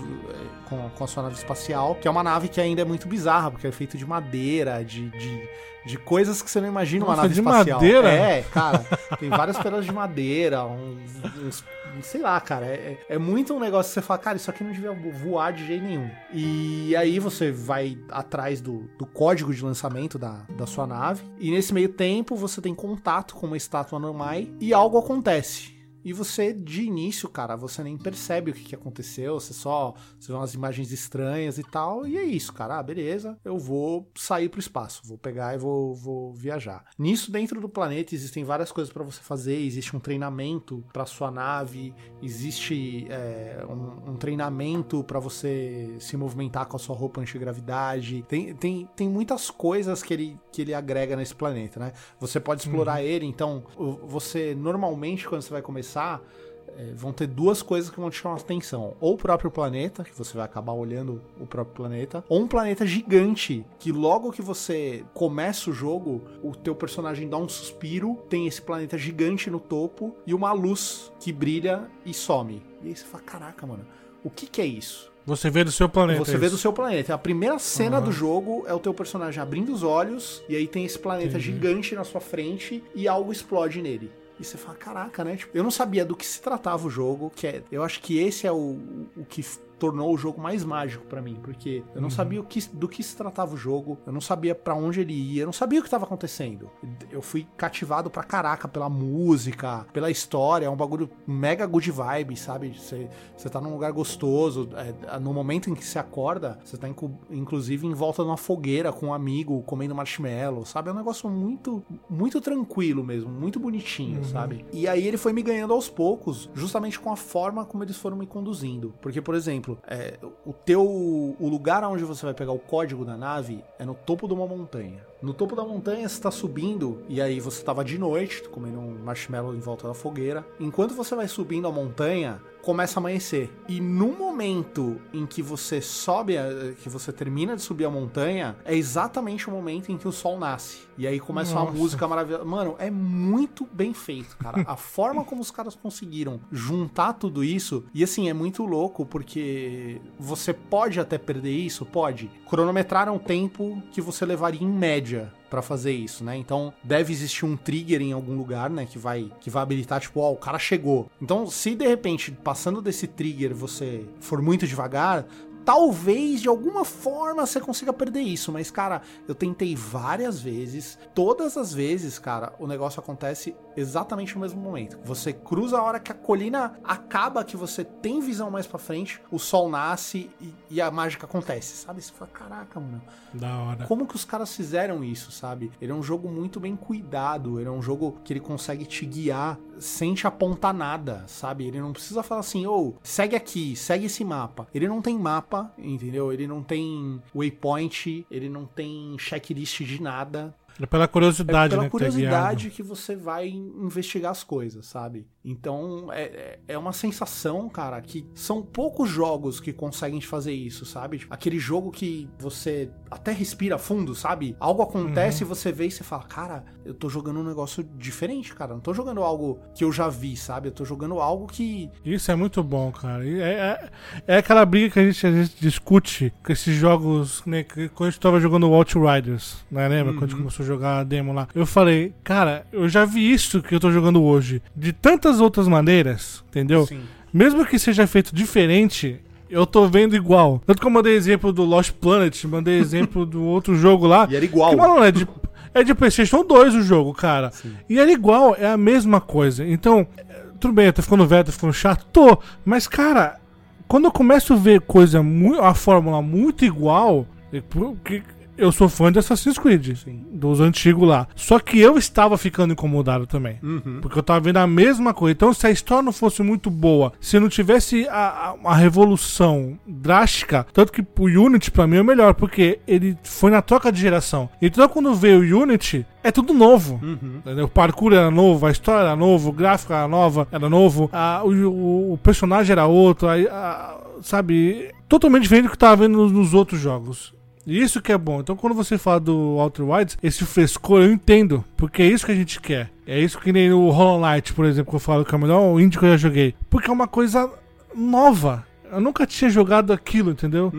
com, com a sua nave espacial, que é uma nave que ainda é muito bizarra, porque é feita de madeira, de, de, de coisas que você não imagina uma Nossa, nave de espacial. madeira? É, cara, tem várias pedaços de madeira, uns, uns- sei lá, cara, é, é muito um negócio que você fala, cara, isso aqui não devia voar de jeito nenhum. E aí você vai atrás do, do código de lançamento da, da sua nave, e nesse meio tempo você tem contato com uma estátua Nomai e algo acontece. E você, de início, cara, você nem percebe o que, que aconteceu, você só você vê umas imagens estranhas e tal, e é isso, cara. Ah, beleza, eu vou sair pro espaço, vou pegar e vou, vou viajar. Nisso, dentro do planeta, existem várias coisas pra você fazer, existe um treinamento pra sua nave, existe é, um, um treinamento pra você se movimentar com a sua roupa antigravidade. Tem, tem, tem muitas coisas que ele, que ele agrega nesse planeta, né? Você pode explorar ele, então você normalmente, quando você vai começar, é, vão ter duas coisas que vão te chamar a atenção. Ou o próprio planeta, que você vai acabar olhando o próprio planeta, ou um planeta gigante, que logo que você começa o jogo, o teu personagem dá um suspiro, tem esse planeta gigante no topo e uma luz que brilha e some. E aí você fala, caraca, mano, o que que é isso? Você vê do seu planeta. Você vê isso. do seu planeta. A primeira cena Aham. do jogo é o teu personagem abrindo os olhos, e aí tem esse planeta Entendi. gigante na sua frente e algo explode nele. E você fala, caraca, né? Tipo, eu não sabia do que se tratava o jogo, que é, eu acho que esse é o, o que tornou o jogo mais mágico pra mim, porque eu Uhum. não sabia o que, do que se tratava o jogo, eu não sabia pra onde ele ia, eu não sabia o que tava acontecendo. Eu fui cativado pra caraca pela música, pela história, é um bagulho mega good vibe, sabe? Você, tá num lugar gostoso, é, no momento em que você acorda, você tá incu- inclusive em volta de uma fogueira com um amigo comendo marshmallow, sabe? É um negócio muito, muito tranquilo mesmo, muito bonitinho, sabe? E aí ele foi me ganhando aos poucos, justamente com a forma como eles foram me conduzindo. Porque, por exemplo, é, o teu. O lugar onde você vai pegar o código da nave é no topo de uma montanha. No topo da montanha você tá subindo, e aí você tava de noite, comendo um marshmallow em volta da fogueira. Enquanto você vai subindo a montanha, começa a amanhecer. E no momento em que você sobe, a- que você termina de subir a montanha, é exatamente o momento em que o sol nasce. E aí começa uma Nossa. música maravilhosa. Mano, é muito bem feito, cara. A forma como os caras conseguiram juntar tudo isso, e assim, é muito louco porque você pode até perder isso, pode. Cronometraram o tempo que você levaria em média pra fazer isso, né? Então deve existir um trigger em algum lugar, né, que vai que vai habilitar tipo, ó, o cara chegou. Então, se de repente passando desse trigger você for muito devagar, talvez de alguma forma você consiga perder isso, mas cara, eu tentei várias vezes, todas as vezes, cara, o negócio acontece exatamente no mesmo momento. Você cruza a hora que a colina acaba, que você tem visão mais pra frente, o sol nasce e, e a mágica acontece, sabe? Você fala, caraca, mano, Da hora. como que os caras fizeram isso, sabe? Ele é um jogo muito bem cuidado, ele é um jogo que ele consegue te guiar sem te apontar nada, sabe? Ele não precisa falar assim, ou segue aqui, segue esse mapa. Ele não tem mapa, entendeu? Ele não tem waypoint, ele não tem checklist de nada. É pela curiosidade, É pela né? que tá curiosidade guiado. que você vai investigar as coisas, sabe? Então é, é- é uma sensação, cara, que são poucos jogos que conseguem fazer isso, sabe? Tipo, Aquele jogo que você até respira fundo, sabe? Algo acontece Uhum. e você vê e você fala, cara, eu tô jogando um negócio diferente, cara. Não tô jogando algo que eu já vi, sabe? Eu tô jogando algo que. Isso é muito bom, cara. É, é, é aquela briga que a gente, a gente discute com esses jogos, né? Quando a gente tava jogando Outriders, né? Lembra? Quando a gente começou a jogar a demo lá. Eu falei, cara, eu já vi isso que eu tô jogando hoje. De tantas outras maneiras, entendeu? Sim. Mesmo que seja feito diferente, eu tô vendo igual. Tanto que eu mandei exemplo do Lost Planet, mandei exemplo do outro jogo lá. E era igual. Que, mano, é de, é de PlayStation 2 o jogo, cara. E era igual, é a mesma coisa. Então, tudo bem, eu tô ficando velho, tô ficando chato, tô. Mas, cara, quando eu começo a ver coisa, a fórmula muito igual, porque eu sou fã de Assassin's Creed, dos antigos lá. Só que eu estava ficando incomodado também. Uhum. Porque eu tava vendo a mesma coisa. Então, se a história não fosse muito boa, se não tivesse a, a, uma revolução drástica, tanto que o Unity pra mim é o melhor, porque ele foi na troca de geração. Então, quando veio o Unity, é tudo novo. Entendeu? O parkour era novo, a história era novo, o gráfico era nova, era novo, a- o, o- o personagem era outro, a- a- sabe? Totalmente diferente do que eu tava vendo nos, nos outros jogos. Isso que é bom. Então, quando você fala do Outer Wilds, esse frescor eu entendo. Porque é isso que a gente quer. É isso que nem o Hollow Knight, por exemplo, que eu falo que é o melhor indie que eu já joguei. Porque é uma coisa nova. Eu nunca tinha jogado aquilo, entendeu?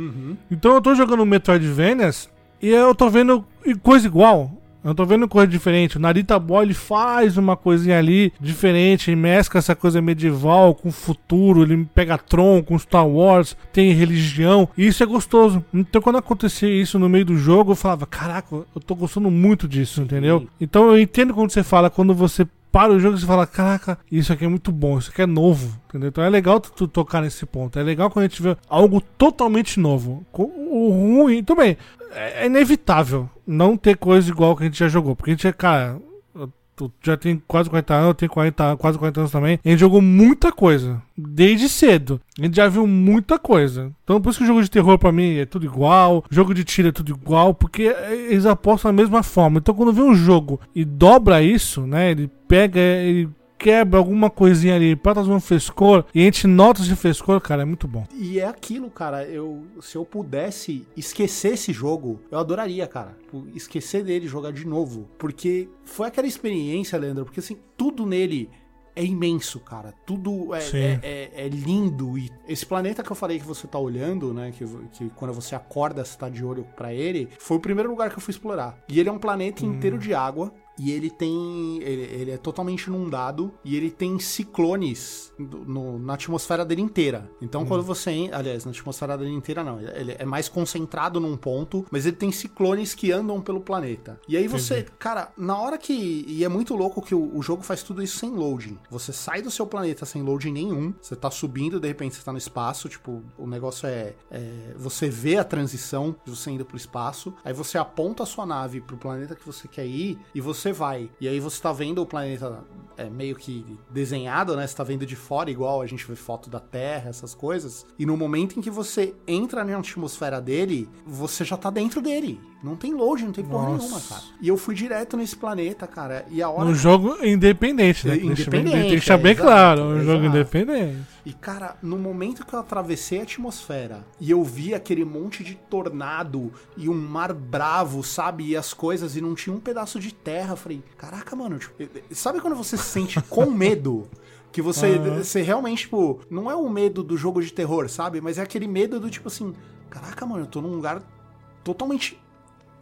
Então eu tô jogando Metroidvanias e eu tô vendo coisa igual. Eu tô vendo coisa diferente. O Narita Boy ele faz uma coisinha ali diferente, ele mescla essa coisa medieval com o futuro, ele pega Tron com Star Wars, tem religião, e isso é gostoso. Então quando acontecia isso no meio do jogo, eu falava, caraca, eu tô gostando muito disso, entendeu? Então eu entendo quando você fala, quando você para o jogo e você fala, caraca, isso aqui é muito bom, isso aqui é novo, entendeu? Então é legal tu, tocar nesse ponto. É legal quando a gente vê algo totalmente novo. O ruim, tudo bem, é é inevitável não ter coisa igual que a gente já jogou. Porque a gente é, cara, tô- já tem quase 40 anos, eu tenho 40, quase 40 anos também. A gente jogou muita coisa, desde cedo. A gente já viu muita coisa. Então por isso que o jogo de terror pra mim é tudo igual, jogo de tiro é tudo igual, porque eles apostam da mesma forma. Então quando vê um jogo e dobra isso, né, ele pega, ele quebra alguma coisinha ali pra trazer um frescor, e a gente nota esse frescor, cara, é muito bom. E é aquilo, cara. Eu, se eu pudesse esquecer esse jogo, eu adoraria, cara. Tipo, Esquecer dele, e jogar de novo. Porque foi aquela experiência, Leandro. Porque assim, tudo nele é imenso, cara. Tudo é, é, é- é lindo. E esse planeta que eu falei que você tá olhando, né? Que, que quando você acorda, você tá de olho pra ele, foi o primeiro lugar que eu fui explorar. E ele é um planeta inteiro de água. E ele tem. Ele, ele é totalmente inundado. E ele tem ciclones do- no- na atmosfera dele inteira. Então, quando você. Aliás, na atmosfera dele inteira não. Ele é mais concentrado num ponto. Mas ele tem ciclones que andam pelo planeta. E aí você. Cara, na hora que. E é muito louco que o, o jogo faz tudo isso sem loading. Você sai do seu planeta sem loading nenhum. Você tá subindo, de repente você tá no espaço. Tipo, o negócio é. é, você vê a transição de você indo pro espaço. Aí você aponta a sua nave pro planeta que você quer ir. E você vai. E aí você tá vendo o planeta é, meio que desenhado, né? Você tá vendo de fora, igual a gente vê foto da Terra, essas coisas. E no momento em que você entra na atmosfera dele, você já tá dentro dele. Não tem load, não tem porra Nossa. nenhuma, cara. E eu fui direto nesse planeta, cara. E a hora. Um jogo independente, né? Independente, Tem que deixar é, bem exato, claro, um jogo exato. independente. E, cara, no momento que eu atravessei a atmosfera e eu vi aquele monte de tornado e um mar bravo, sabe? E as coisas, e não tinha um pedaço de terra, eu falei, caraca, mano, tipo, sabe quando você sente com medo? Que você, Aham. você realmente, tipo, não é o medo do jogo de terror, sabe? Mas é aquele medo do tipo assim, caraca, mano, eu tô num lugar totalmente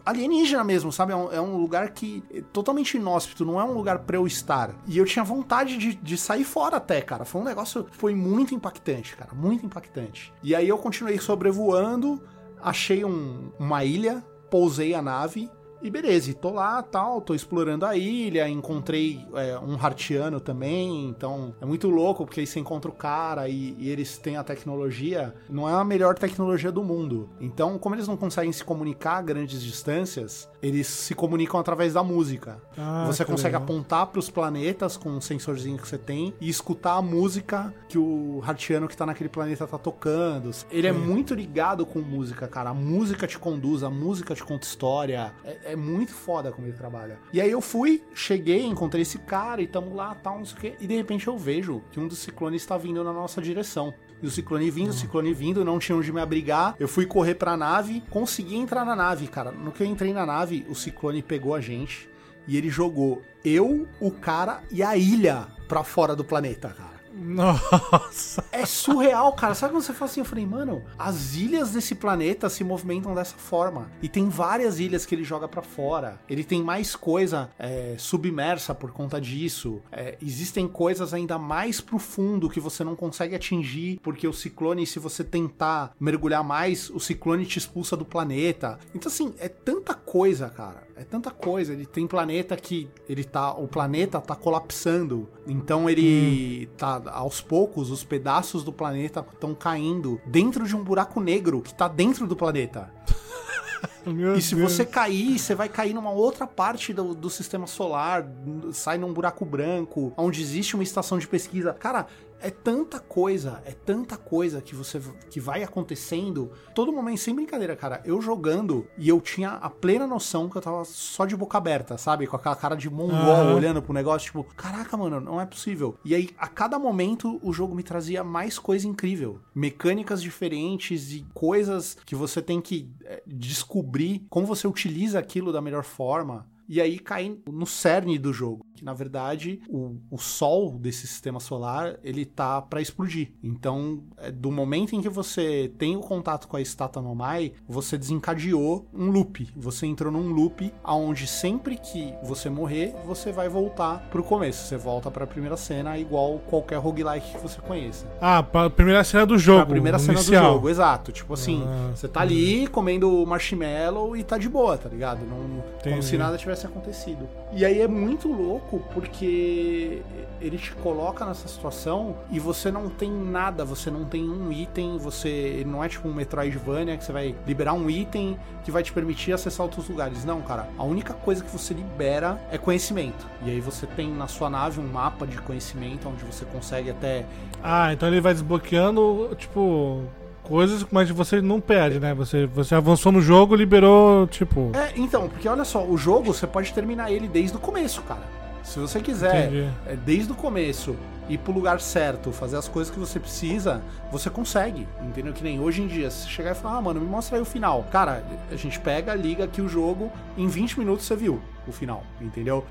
alienígena mesmo, sabe? É um, é um lugar que é totalmente inóspito, não é um lugar pra eu estar. E eu tinha vontade de, de sair fora até, cara. Foi um negócio, foi muito impactante, cara, muito impactante. E aí eu continuei sobrevoando, achei um- uma ilha, pousei a nave e beleza, e tô lá, tal, tô explorando a ilha, encontrei é, um hartiano também, então é muito louco, porque aí você encontra o cara e, e eles têm a tecnologia, não é a melhor tecnologia do mundo. Então, como eles não conseguem se comunicar a grandes distâncias, eles se comunicam através da música. Ah, você consegue legal. apontar pros planetas com um sensorzinho que você tem e escutar a música que o hartiano que tá naquele planeta tá tocando. Ele é muito ligado com música, cara. A música te conduz, a música te conta história. É, é muito foda como ele trabalha. E aí eu fui, cheguei, encontrei esse cara e tamo lá, tal, não sei o quê. E de repente eu vejo que um dos ciclones tá vindo na nossa direção. E o ciclone vindo, o ciclone vindo, não tinha onde me abrigar. Eu fui correr pra nave, consegui entrar na nave, cara. No que eu entrei na nave, o ciclone pegou a gente e ele jogou eu, o cara e a ilha pra fora do planeta, cara. Nossa. É surreal, cara. Sabe quando você fala assim? Eu falei, mano, as ilhas desse planeta se movimentam dessa forma. E tem várias ilhas que ele joga pra fora. Ele tem mais coisa é, submersa por conta disso. É, existem coisas ainda mais pro fundo que você não consegue atingir, porque o ciclone, se você tentar mergulhar mais, o ciclone te expulsa do planeta. Então, assim, é tanta coisa, cara. É tanta coisa. Ele tem planeta que ele tá. O planeta tá colapsando. Então ele tá. Aos poucos, os pedaços do planeta estão caindo dentro de um buraco negro que tá dentro do planeta. Meu E se Deus. você cair, você vai cair numa outra parte do, do sistema solar, sai num buraco branco, onde existe uma estação de pesquisa. Cara, é tanta coisa, é tanta coisa que você que vai acontecendo. Todo momento, sem brincadeira, cara. Eu jogando e eu tinha a plena noção que eu tava só de boca aberta, sabe? Com aquela cara de mongol Aham. olhando pro negócio, tipo, caraca, mano, não é possível. E aí, a cada momento, o jogo me trazia mais coisa incrível. Mecânicas diferentes e coisas que você tem que é, descobrir como você utiliza aquilo da melhor forma. E aí cai no cerne do jogo, que na verdade o, o sol desse sistema solar ele tá para explodir. Então, é, do momento em que você tem o contato com a Stata Nomai, você desencadeou um loop. Você entrou num loop aonde sempre que você morrer, você vai voltar pro começo. Você volta para a primeira cena igual qualquer roguelike que você conheça. Ah, pra primeira cena do jogo. A primeira cena inicial. do jogo, exato. Tipo assim, Ah, você tá ali comendo marshmallow e tá de boa, tá ligado? Não, como se nada tivesse acontecido. E aí é muito louco porque ele te coloca nessa situação e você não tem nada, você não tem um item, você não é tipo um Metroidvania que você vai liberar um item que vai te permitir acessar outros lugares. Não, cara. A única coisa que você libera é conhecimento. E aí você tem na sua nave um mapa de conhecimento onde você consegue até Ah, então ele vai desbloqueando, tipo, coisas, mas você não perde, né? Você, você avançou no jogo, liberou, tipo. É, então, porque olha só, o jogo você pode terminar ele desde o começo, cara. Se você quiser, Entendi. é, desde o começo, ir pro lugar certo, fazer as coisas que você precisa, você consegue. Entendeu? Que nem hoje em dia, se você chegar e falar, ah, mano, me mostra aí o final. Cara, a gente pega, liga aqui o jogo, em 20 minutos você viu o final, entendeu?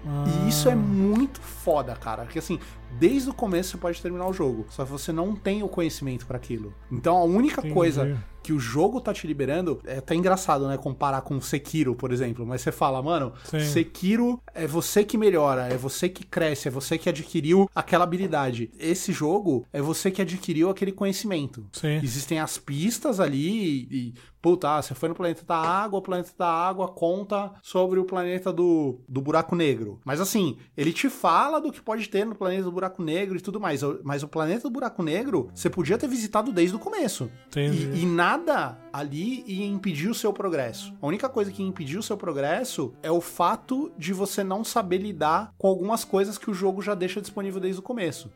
E isso é muito foda, cara. Porque assim, desde o começo você pode terminar o jogo, só que você não tem o conhecimento pra aquilo. Então a única Entendi. coisa que o jogo tá te liberando, é até engraçado, né, comparar com Sekiro, por exemplo, mas você fala, mano, Sim. Sekiro é você que melhora, é você que cresce, é você que adquiriu aquela habilidade. Esse jogo é você que adquiriu aquele conhecimento. Sim. Existem as pistas ali e, e puta, ah, você foi no planeta da água, o planeta da água conta sobre o planeta do, do buraco negro. Mas assim, ele te fala do que pode ter no planeta do buraco negro e tudo mais. Mas o planeta do buraco negro, você podia ter visitado desde o começo. Entendi. E, e nada ali ia impedir o seu progresso. A única coisa que ia impedir o seu progresso é o fato de você não saber lidar com algumas coisas que o jogo já deixa disponível desde o começo.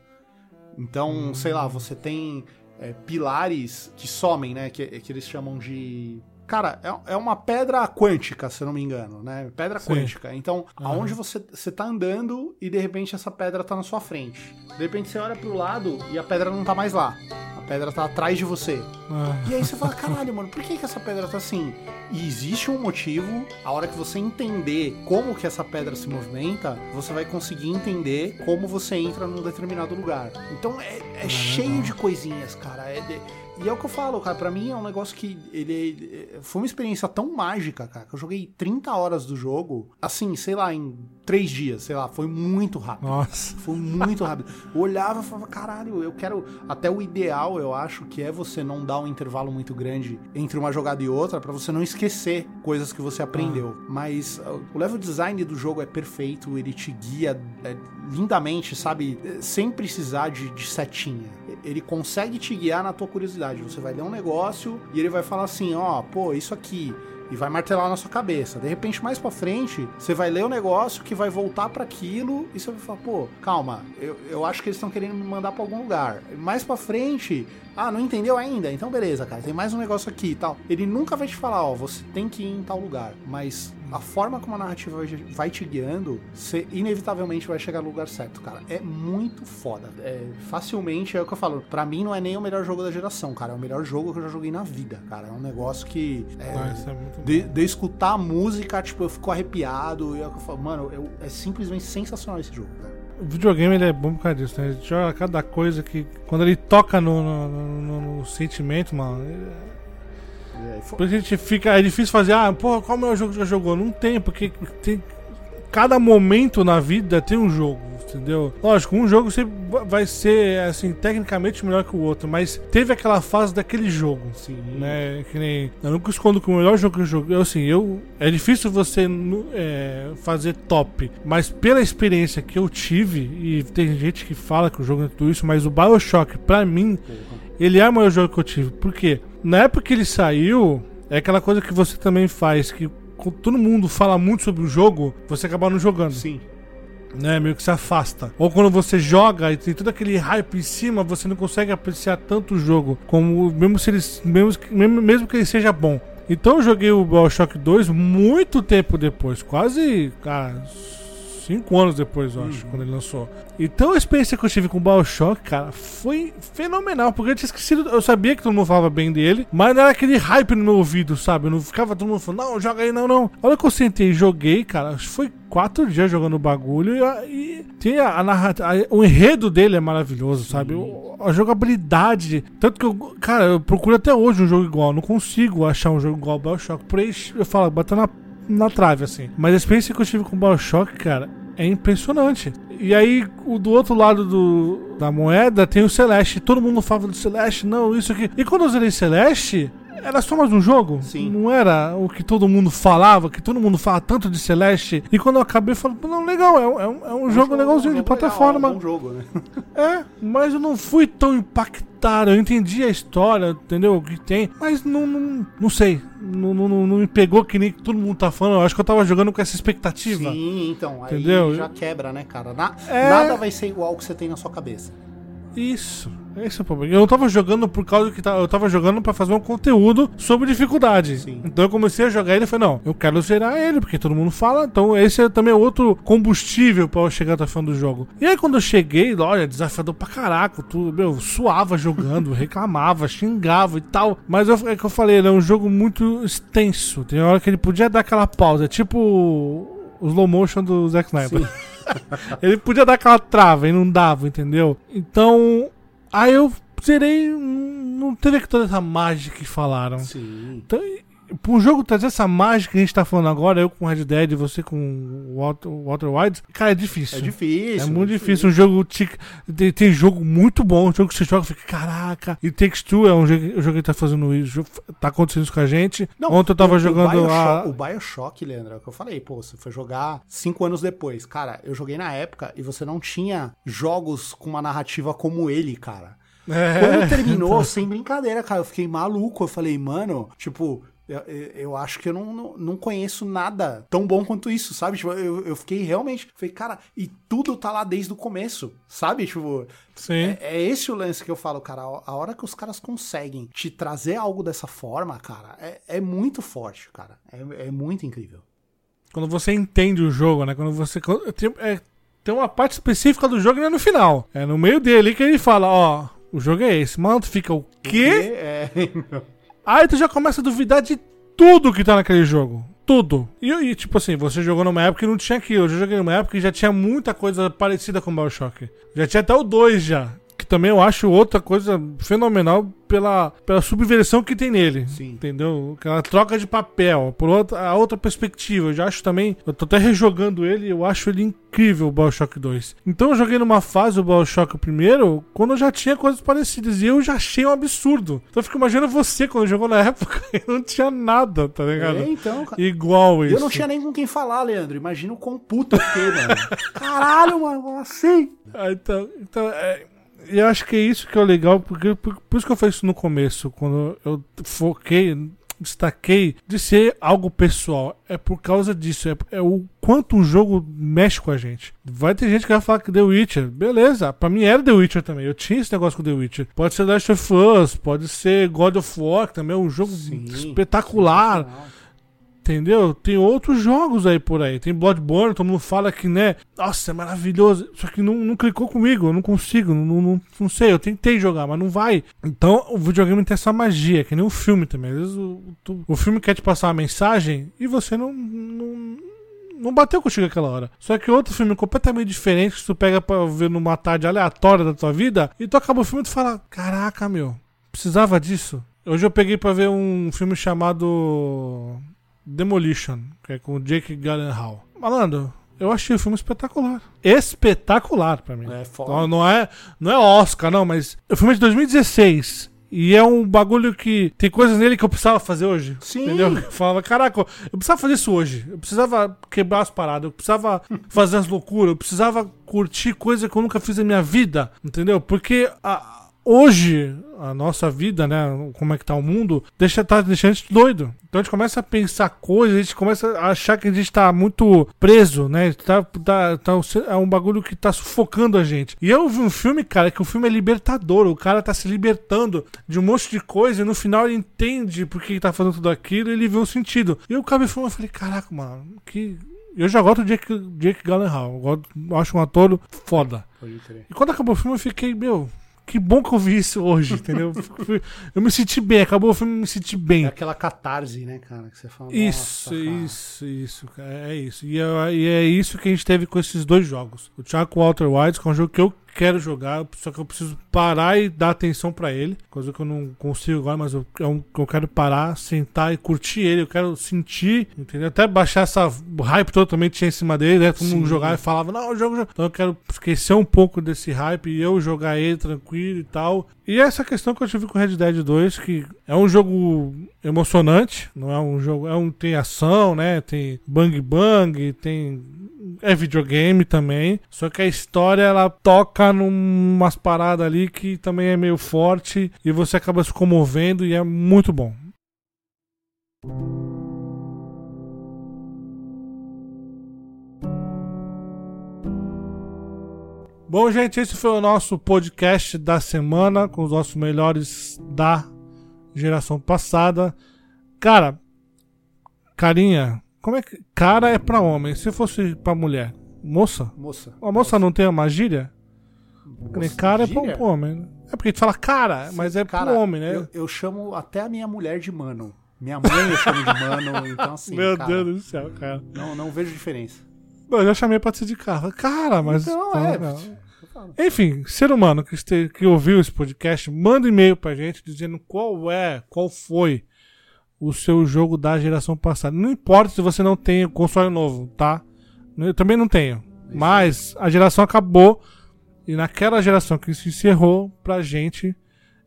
Então, sei lá, você tem é, pilares que somem, né? Que, que eles chamam de. Cara, é, é uma pedra quântica, se eu não me engano, né? Pedra Sim. quântica. Então, aonde você, você tá andando e de repente essa pedra tá na sua frente. De repente você olha pro lado e a pedra não tá mais lá. A pedra tá atrás de você. Ah, E aí você fala, caralho, mano, por que, que essa pedra tá assim? E existe um motivo, a hora que você entender como que essa pedra se movimenta, você vai conseguir entender como você entra num determinado lugar. Então é, é cheio de coisinhas, cara. É de- E é o que eu falo, cara, pra mim é um negócio que ele, ele- foi uma experiência tão mágica, cara, que eu joguei 30 horas do jogo, assim, sei lá, em três dias, sei lá, foi muito rápido. Nossa. Foi muito rápido. Eu olhava e falava, caralho, eu quero. Até o ideal, eu acho, que é você não dar um intervalo muito grande entre uma jogada e outra, pra você não esquecer coisas que você aprendeu. Mas uh, o level design do jogo é perfeito, ele te guia é, lindamente, sabe? É, Sem precisar de, de setinha. Ele consegue te guiar na tua curiosidade. Você vai ler um negócio e ele vai falar assim: ó, pô, isso aqui e vai martelar na sua cabeça. De repente, mais pra frente, você vai ler o negócio que vai voltar pra aquilo e você vai falar, pô, calma, eu, eu acho que eles estão querendo me mandar pra algum lugar. Mais pra frente, ah, não entendeu ainda? Então beleza, cara, tem mais um negócio aqui e tal. Ele nunca vai te falar, ó, você tem que ir em tal lugar, mas a forma como a narrativa vai- te guiando, você inevitavelmente vai chegar no lugar certo, cara. É muito foda. É, facilmente é o que eu falo. Pra mim não é nem o melhor jogo da geração, cara. É o melhor jogo que eu já joguei na vida, cara. É um negócio que é, Ah, isso é muito de, de escutar a música, tipo, eu fico arrepiado. E é o que eu falo, mano, eu- é simplesmente sensacional esse jogo, cara. O videogame ele é bom por causa disso, né? Ele joga cada coisa que. Quando ele toca no, no, no- no- sentimento, mano. é- É, fo- Por isso que a gente fica. É difícil fazer, ah, porra, qual é o melhor jogo que já jogou? Não tem, porque tem. Cada momento na vida tem um jogo, entendeu? Lógico, um jogo sempre vai ser, assim, tecnicamente melhor que o outro, mas teve aquela fase daquele jogo. Sim. né? Que nem. Eu nunca escondo que o melhor jogo que eu joguei. eu, Assim, eu. É difícil você é, fazer top. Mas pela experiência que eu tive, e tem gente que fala que o jogo é tudo isso, mas o Bioshock, pra mim, ele é o maior jogo que eu tive. Por quê? Na época que ele saiu, é aquela coisa que você também faz, que todo mundo fala muito sobre o jogo, você acaba não jogando Sim. né, meio que se afasta. Ou quando você joga e tem todo aquele hype em cima, você não consegue apreciar tanto o jogo, como mesmo se ele, mesmo, que- mesmo, mesmo que ele seja bom. Então eu joguei o BioShock 2 muito tempo depois, quase, cara, 5 anos depois, eu acho, quando ele lançou. Então a experiência que eu tive com o BioShock, cara, foi fenomenal, porque eu tinha esquecido, eu sabia que todo mundo falava bem dele, mas não era aquele hype no meu ouvido, sabe? Eu não ficava todo mundo falando, não, joga aí, não, não. A hora que eu sentei e joguei, cara, acho que foi quatro dias jogando o bagulho e, e tem a, a narrativa, o enredo dele é maravilhoso, sabe? O- a jogabilidade, tanto que eu, cara, eu procuro até hoje um jogo igual, não consigo achar um jogo igual ao BioShock, por aí eu falo, bateu na, na trave, assim. Mas a experiência que eu tive com o BioShock, cara, é impressionante. E aí, o do outro lado do, da moeda tem o Celeste. Todo mundo fala do Celeste, não, isso aqui. E quando eu zerei Celeste, era só mais um jogo. Sim. Não era o que todo mundo falava, que todo mundo fala tanto de Celeste. E quando eu acabei, eu falei, não, legal, é, um- é um, é um jogo legalzinho de jogo legal, plataforma. é um bom jogo, né? É, mas eu não fui tão impactado. Eu entendi a história, entendeu? O que tem, mas não, não, não sei. Não, não, não- me pegou que nem todo mundo tá falando. Eu acho que eu tava jogando com essa expectativa. Sim, então. Aí Entendeu? já quebra, né, cara? Na- É. Nada vai ser igual ao que você tem na sua cabeça. Isso. Esse é o problema. Eu não tava jogando por causa que tá- eu tava jogando pra fazer um conteúdo sobre dificuldade. Sim. Então eu comecei a jogar ele e falei, não, eu quero zerar ele, porque todo mundo fala. Então esse é também outro combustível pra eu chegar até fã do jogo. E aí quando eu cheguei, olha, desafiador pra caraca, tu, meu, suava jogando, reclamava, xingava e tal. Mas eu, é que eu falei, ele é um jogo muito extenso. Tem hora que ele podia dar aquela pausa, é tipo o slow motion do Zack Snyder. Ele podia dar aquela trava e não dava, entendeu? Então, aí eu zerei, não teve toda essa mágica que falaram. Sim. Então, pra um jogo trazer essa mágica que a gente tá falando agora, eu com Red Dead e você com o Walter, Walter Wilds, cara, é difícil. É difícil. É muito difícil. Um jogo. tic- Tem, tem jogo muito bom. Um jogo que você joga e fica, caraca. E Takes Two é um jogo, um jogo que tá fazendo isso. Tá acontecendo isso com a gente. Ontem eu tava o- jogando o Bioshock, a. O Bioshock, Leandro, é o que eu falei. Pô, você foi jogar cinco anos depois. Cara, eu joguei na época e você não tinha jogos com uma narrativa como ele, cara. É, Quando terminou, sem brincadeira, cara, eu fiquei maluco. Eu falei, mano, tipo, eu, eu- acho que eu não, não, não conheço nada tão bom quanto isso, sabe? Tipo, eu, eu fiquei realmente. Falei, cara, e tudo tá lá desde o começo, sabe? Tipo, Sim. é, é esse o lance que eu falo, cara. A hora que os caras conseguem te trazer algo dessa forma, cara, é, é muito forte, cara. É, é muito incrível. Quando você entende o jogo, né? Quando você. é, tem uma parte específica do jogo e não é no final. É no meio dele que ele fala, ó, o jogo é esse. Mano, tu fica o quê? É, Aí tu já começa a duvidar de tudo que tá naquele jogo. Tudo. E, e, tipo assim, você jogou numa época que não tinha aquilo. Eu joguei numa época que já tinha muita coisa parecida com o Bioshock. Já tinha até o 2 já. Também eu acho outra coisa fenomenal pela, pela subversão que tem nele. Sim. Entendeu? Aquela troca de papel, por outra, a outra perspectiva. Eu já acho também. Eu tô até rejogando ele eu acho ele incrível, o Bioshock 2. Então eu joguei numa fase o Bioshock primeiro, quando eu já tinha coisas parecidas. E eu já achei um absurdo. Então eu fico imaginando você quando jogou na época e não tinha nada, tá ligado? É, então, cara. Igual isso. Eu não tinha nem com quem falar, Leandro. Imagina o quão puto eu fiquei, mano. Caralho, mano, assim? Ah, então, então é, eu acho que é isso que é o legal, porque por, por isso que eu falei isso no começo, quando eu foquei, destaquei de ser algo pessoal. É por causa disso, é, é o quanto um jogo mexe com a gente. Vai ter gente que vai falar que The Witcher, beleza, pra mim era The Witcher também. Eu tinha esse negócio com The Witcher. Pode ser Last of Us, pode ser God of War, que também é um jogo espetacular. sensacional. Entendeu? Tem outros jogos aí por aí. Tem Bloodborne, todo mundo fala que, né? Nossa, é maravilhoso. Só que não, não clicou comigo, eu não consigo, não, não, não sei. Eu tentei jogar, mas não vai. Então o videogame tem essa magia, que nem o filme também. Às vezes o, tu- o filme quer te passar uma mensagem e você não. não não bateu contigo aquela hora. Só que outro filme completamente diferente que tu pega pra ver numa tarde aleatória da tua vida e tu acaba o filme e tu fala: Caraca, meu, precisava disso. Hoje eu peguei pra ver um filme chamado Demolition, que é com o Jake Gyllenhaal. Malandro, eu achei o filme espetacular. Espetacular pra mim. É foda. Não, não é, não é Oscar, não, mas o filme é de 2016. E é um bagulho que tem coisas nele que eu precisava fazer hoje. Sim. Entendeu? Eu falava, caraca, eu precisava fazer isso hoje. Eu precisava quebrar as paradas, eu precisava fazer as loucuras, eu precisava curtir coisa que eu nunca fiz na minha vida. Entendeu? Porque a- hoje, a nossa vida, né? Como é que tá o mundo, deixa, tá deixando a gente doido. Então a gente começa a pensar coisas, a gente começa a achar que a gente tá muito preso, né? Tá, tá, tá, é um bagulho que tá sufocando a gente. E eu vi um filme, cara, que o filme é libertador. O cara tá se libertando de um monte de coisa e no final ele entende por que ele tá fazendo tudo aquilo e ele vê um sentido. E eu acabei o filme e falei, caraca, mano, que. Eu já gosto do Jake, Jake Gyllenhaal. Eu gosto- eu acho um ator foda. E quando acabou o filme, eu fiquei, meu, que bom que eu vi isso hoje, entendeu? Eu me senti bem, acabou o filme, me senti É bem. aquela catarse, né, cara, que você fala. Isso, isso, isso, cara, é isso. E é, e é isso que a gente teve com esses dois jogos. O Thiago Walter White, que é um jogo que eu quero jogar, só que eu preciso parar e dar atenção pra ele. Coisa que eu não consigo agora, mas eu, é um, que eu quero parar, sentar e curtir ele. Eu quero sentir, entendeu? Até baixar essa hype totalmente tinha em cima dele, né? Todo mundo jogava e falava, não, eu jogo, jogo. Então eu quero esquecer um pouco desse hype e eu jogar ele tranquilo e tal. E essa questão que eu tive com Red Dead 2, que é um jogo emocionante, não é um jogo, é um tem ação, né? Tem bang bang, tem é videogame também, só que a história ela toca numas paradas ali que também é meio forte e você acaba se comovendo e é muito bom. Bom, gente, esse foi o nosso podcast da semana com os nossos melhores da geração passada. Cara, carinha, como é que. Cara é pra homem. Se fosse pra mulher, moça? Moça. A moça não tem uma gíria? Nem cara é pra gíria? pro homem, né? É porque a gente fala cara, mas é Cara, pro homem, né? Eu, eu chamo até a minha mulher de mano. Minha mãe eu chamo de mano, então assim. Meu cara, Deus do céu, cara. Não, não vejo diferença. Eu já chamei pra ser de cara. Cara, mas. Então, é. não. Enfim, ser humano que, este- que ouviu esse podcast, manda um e-mail pra gente dizendo qual é, qual foi o seu jogo da geração passada. Não importa se você não tem o console novo, tá? Eu também não tenho. Mas a geração acabou e naquela geração que se encerrou pra gente,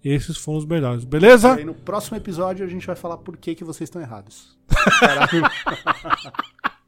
esses foram os melhores, beleza? aí no próximo episódio a gente vai falar por que, que vocês estão errados. Caralho.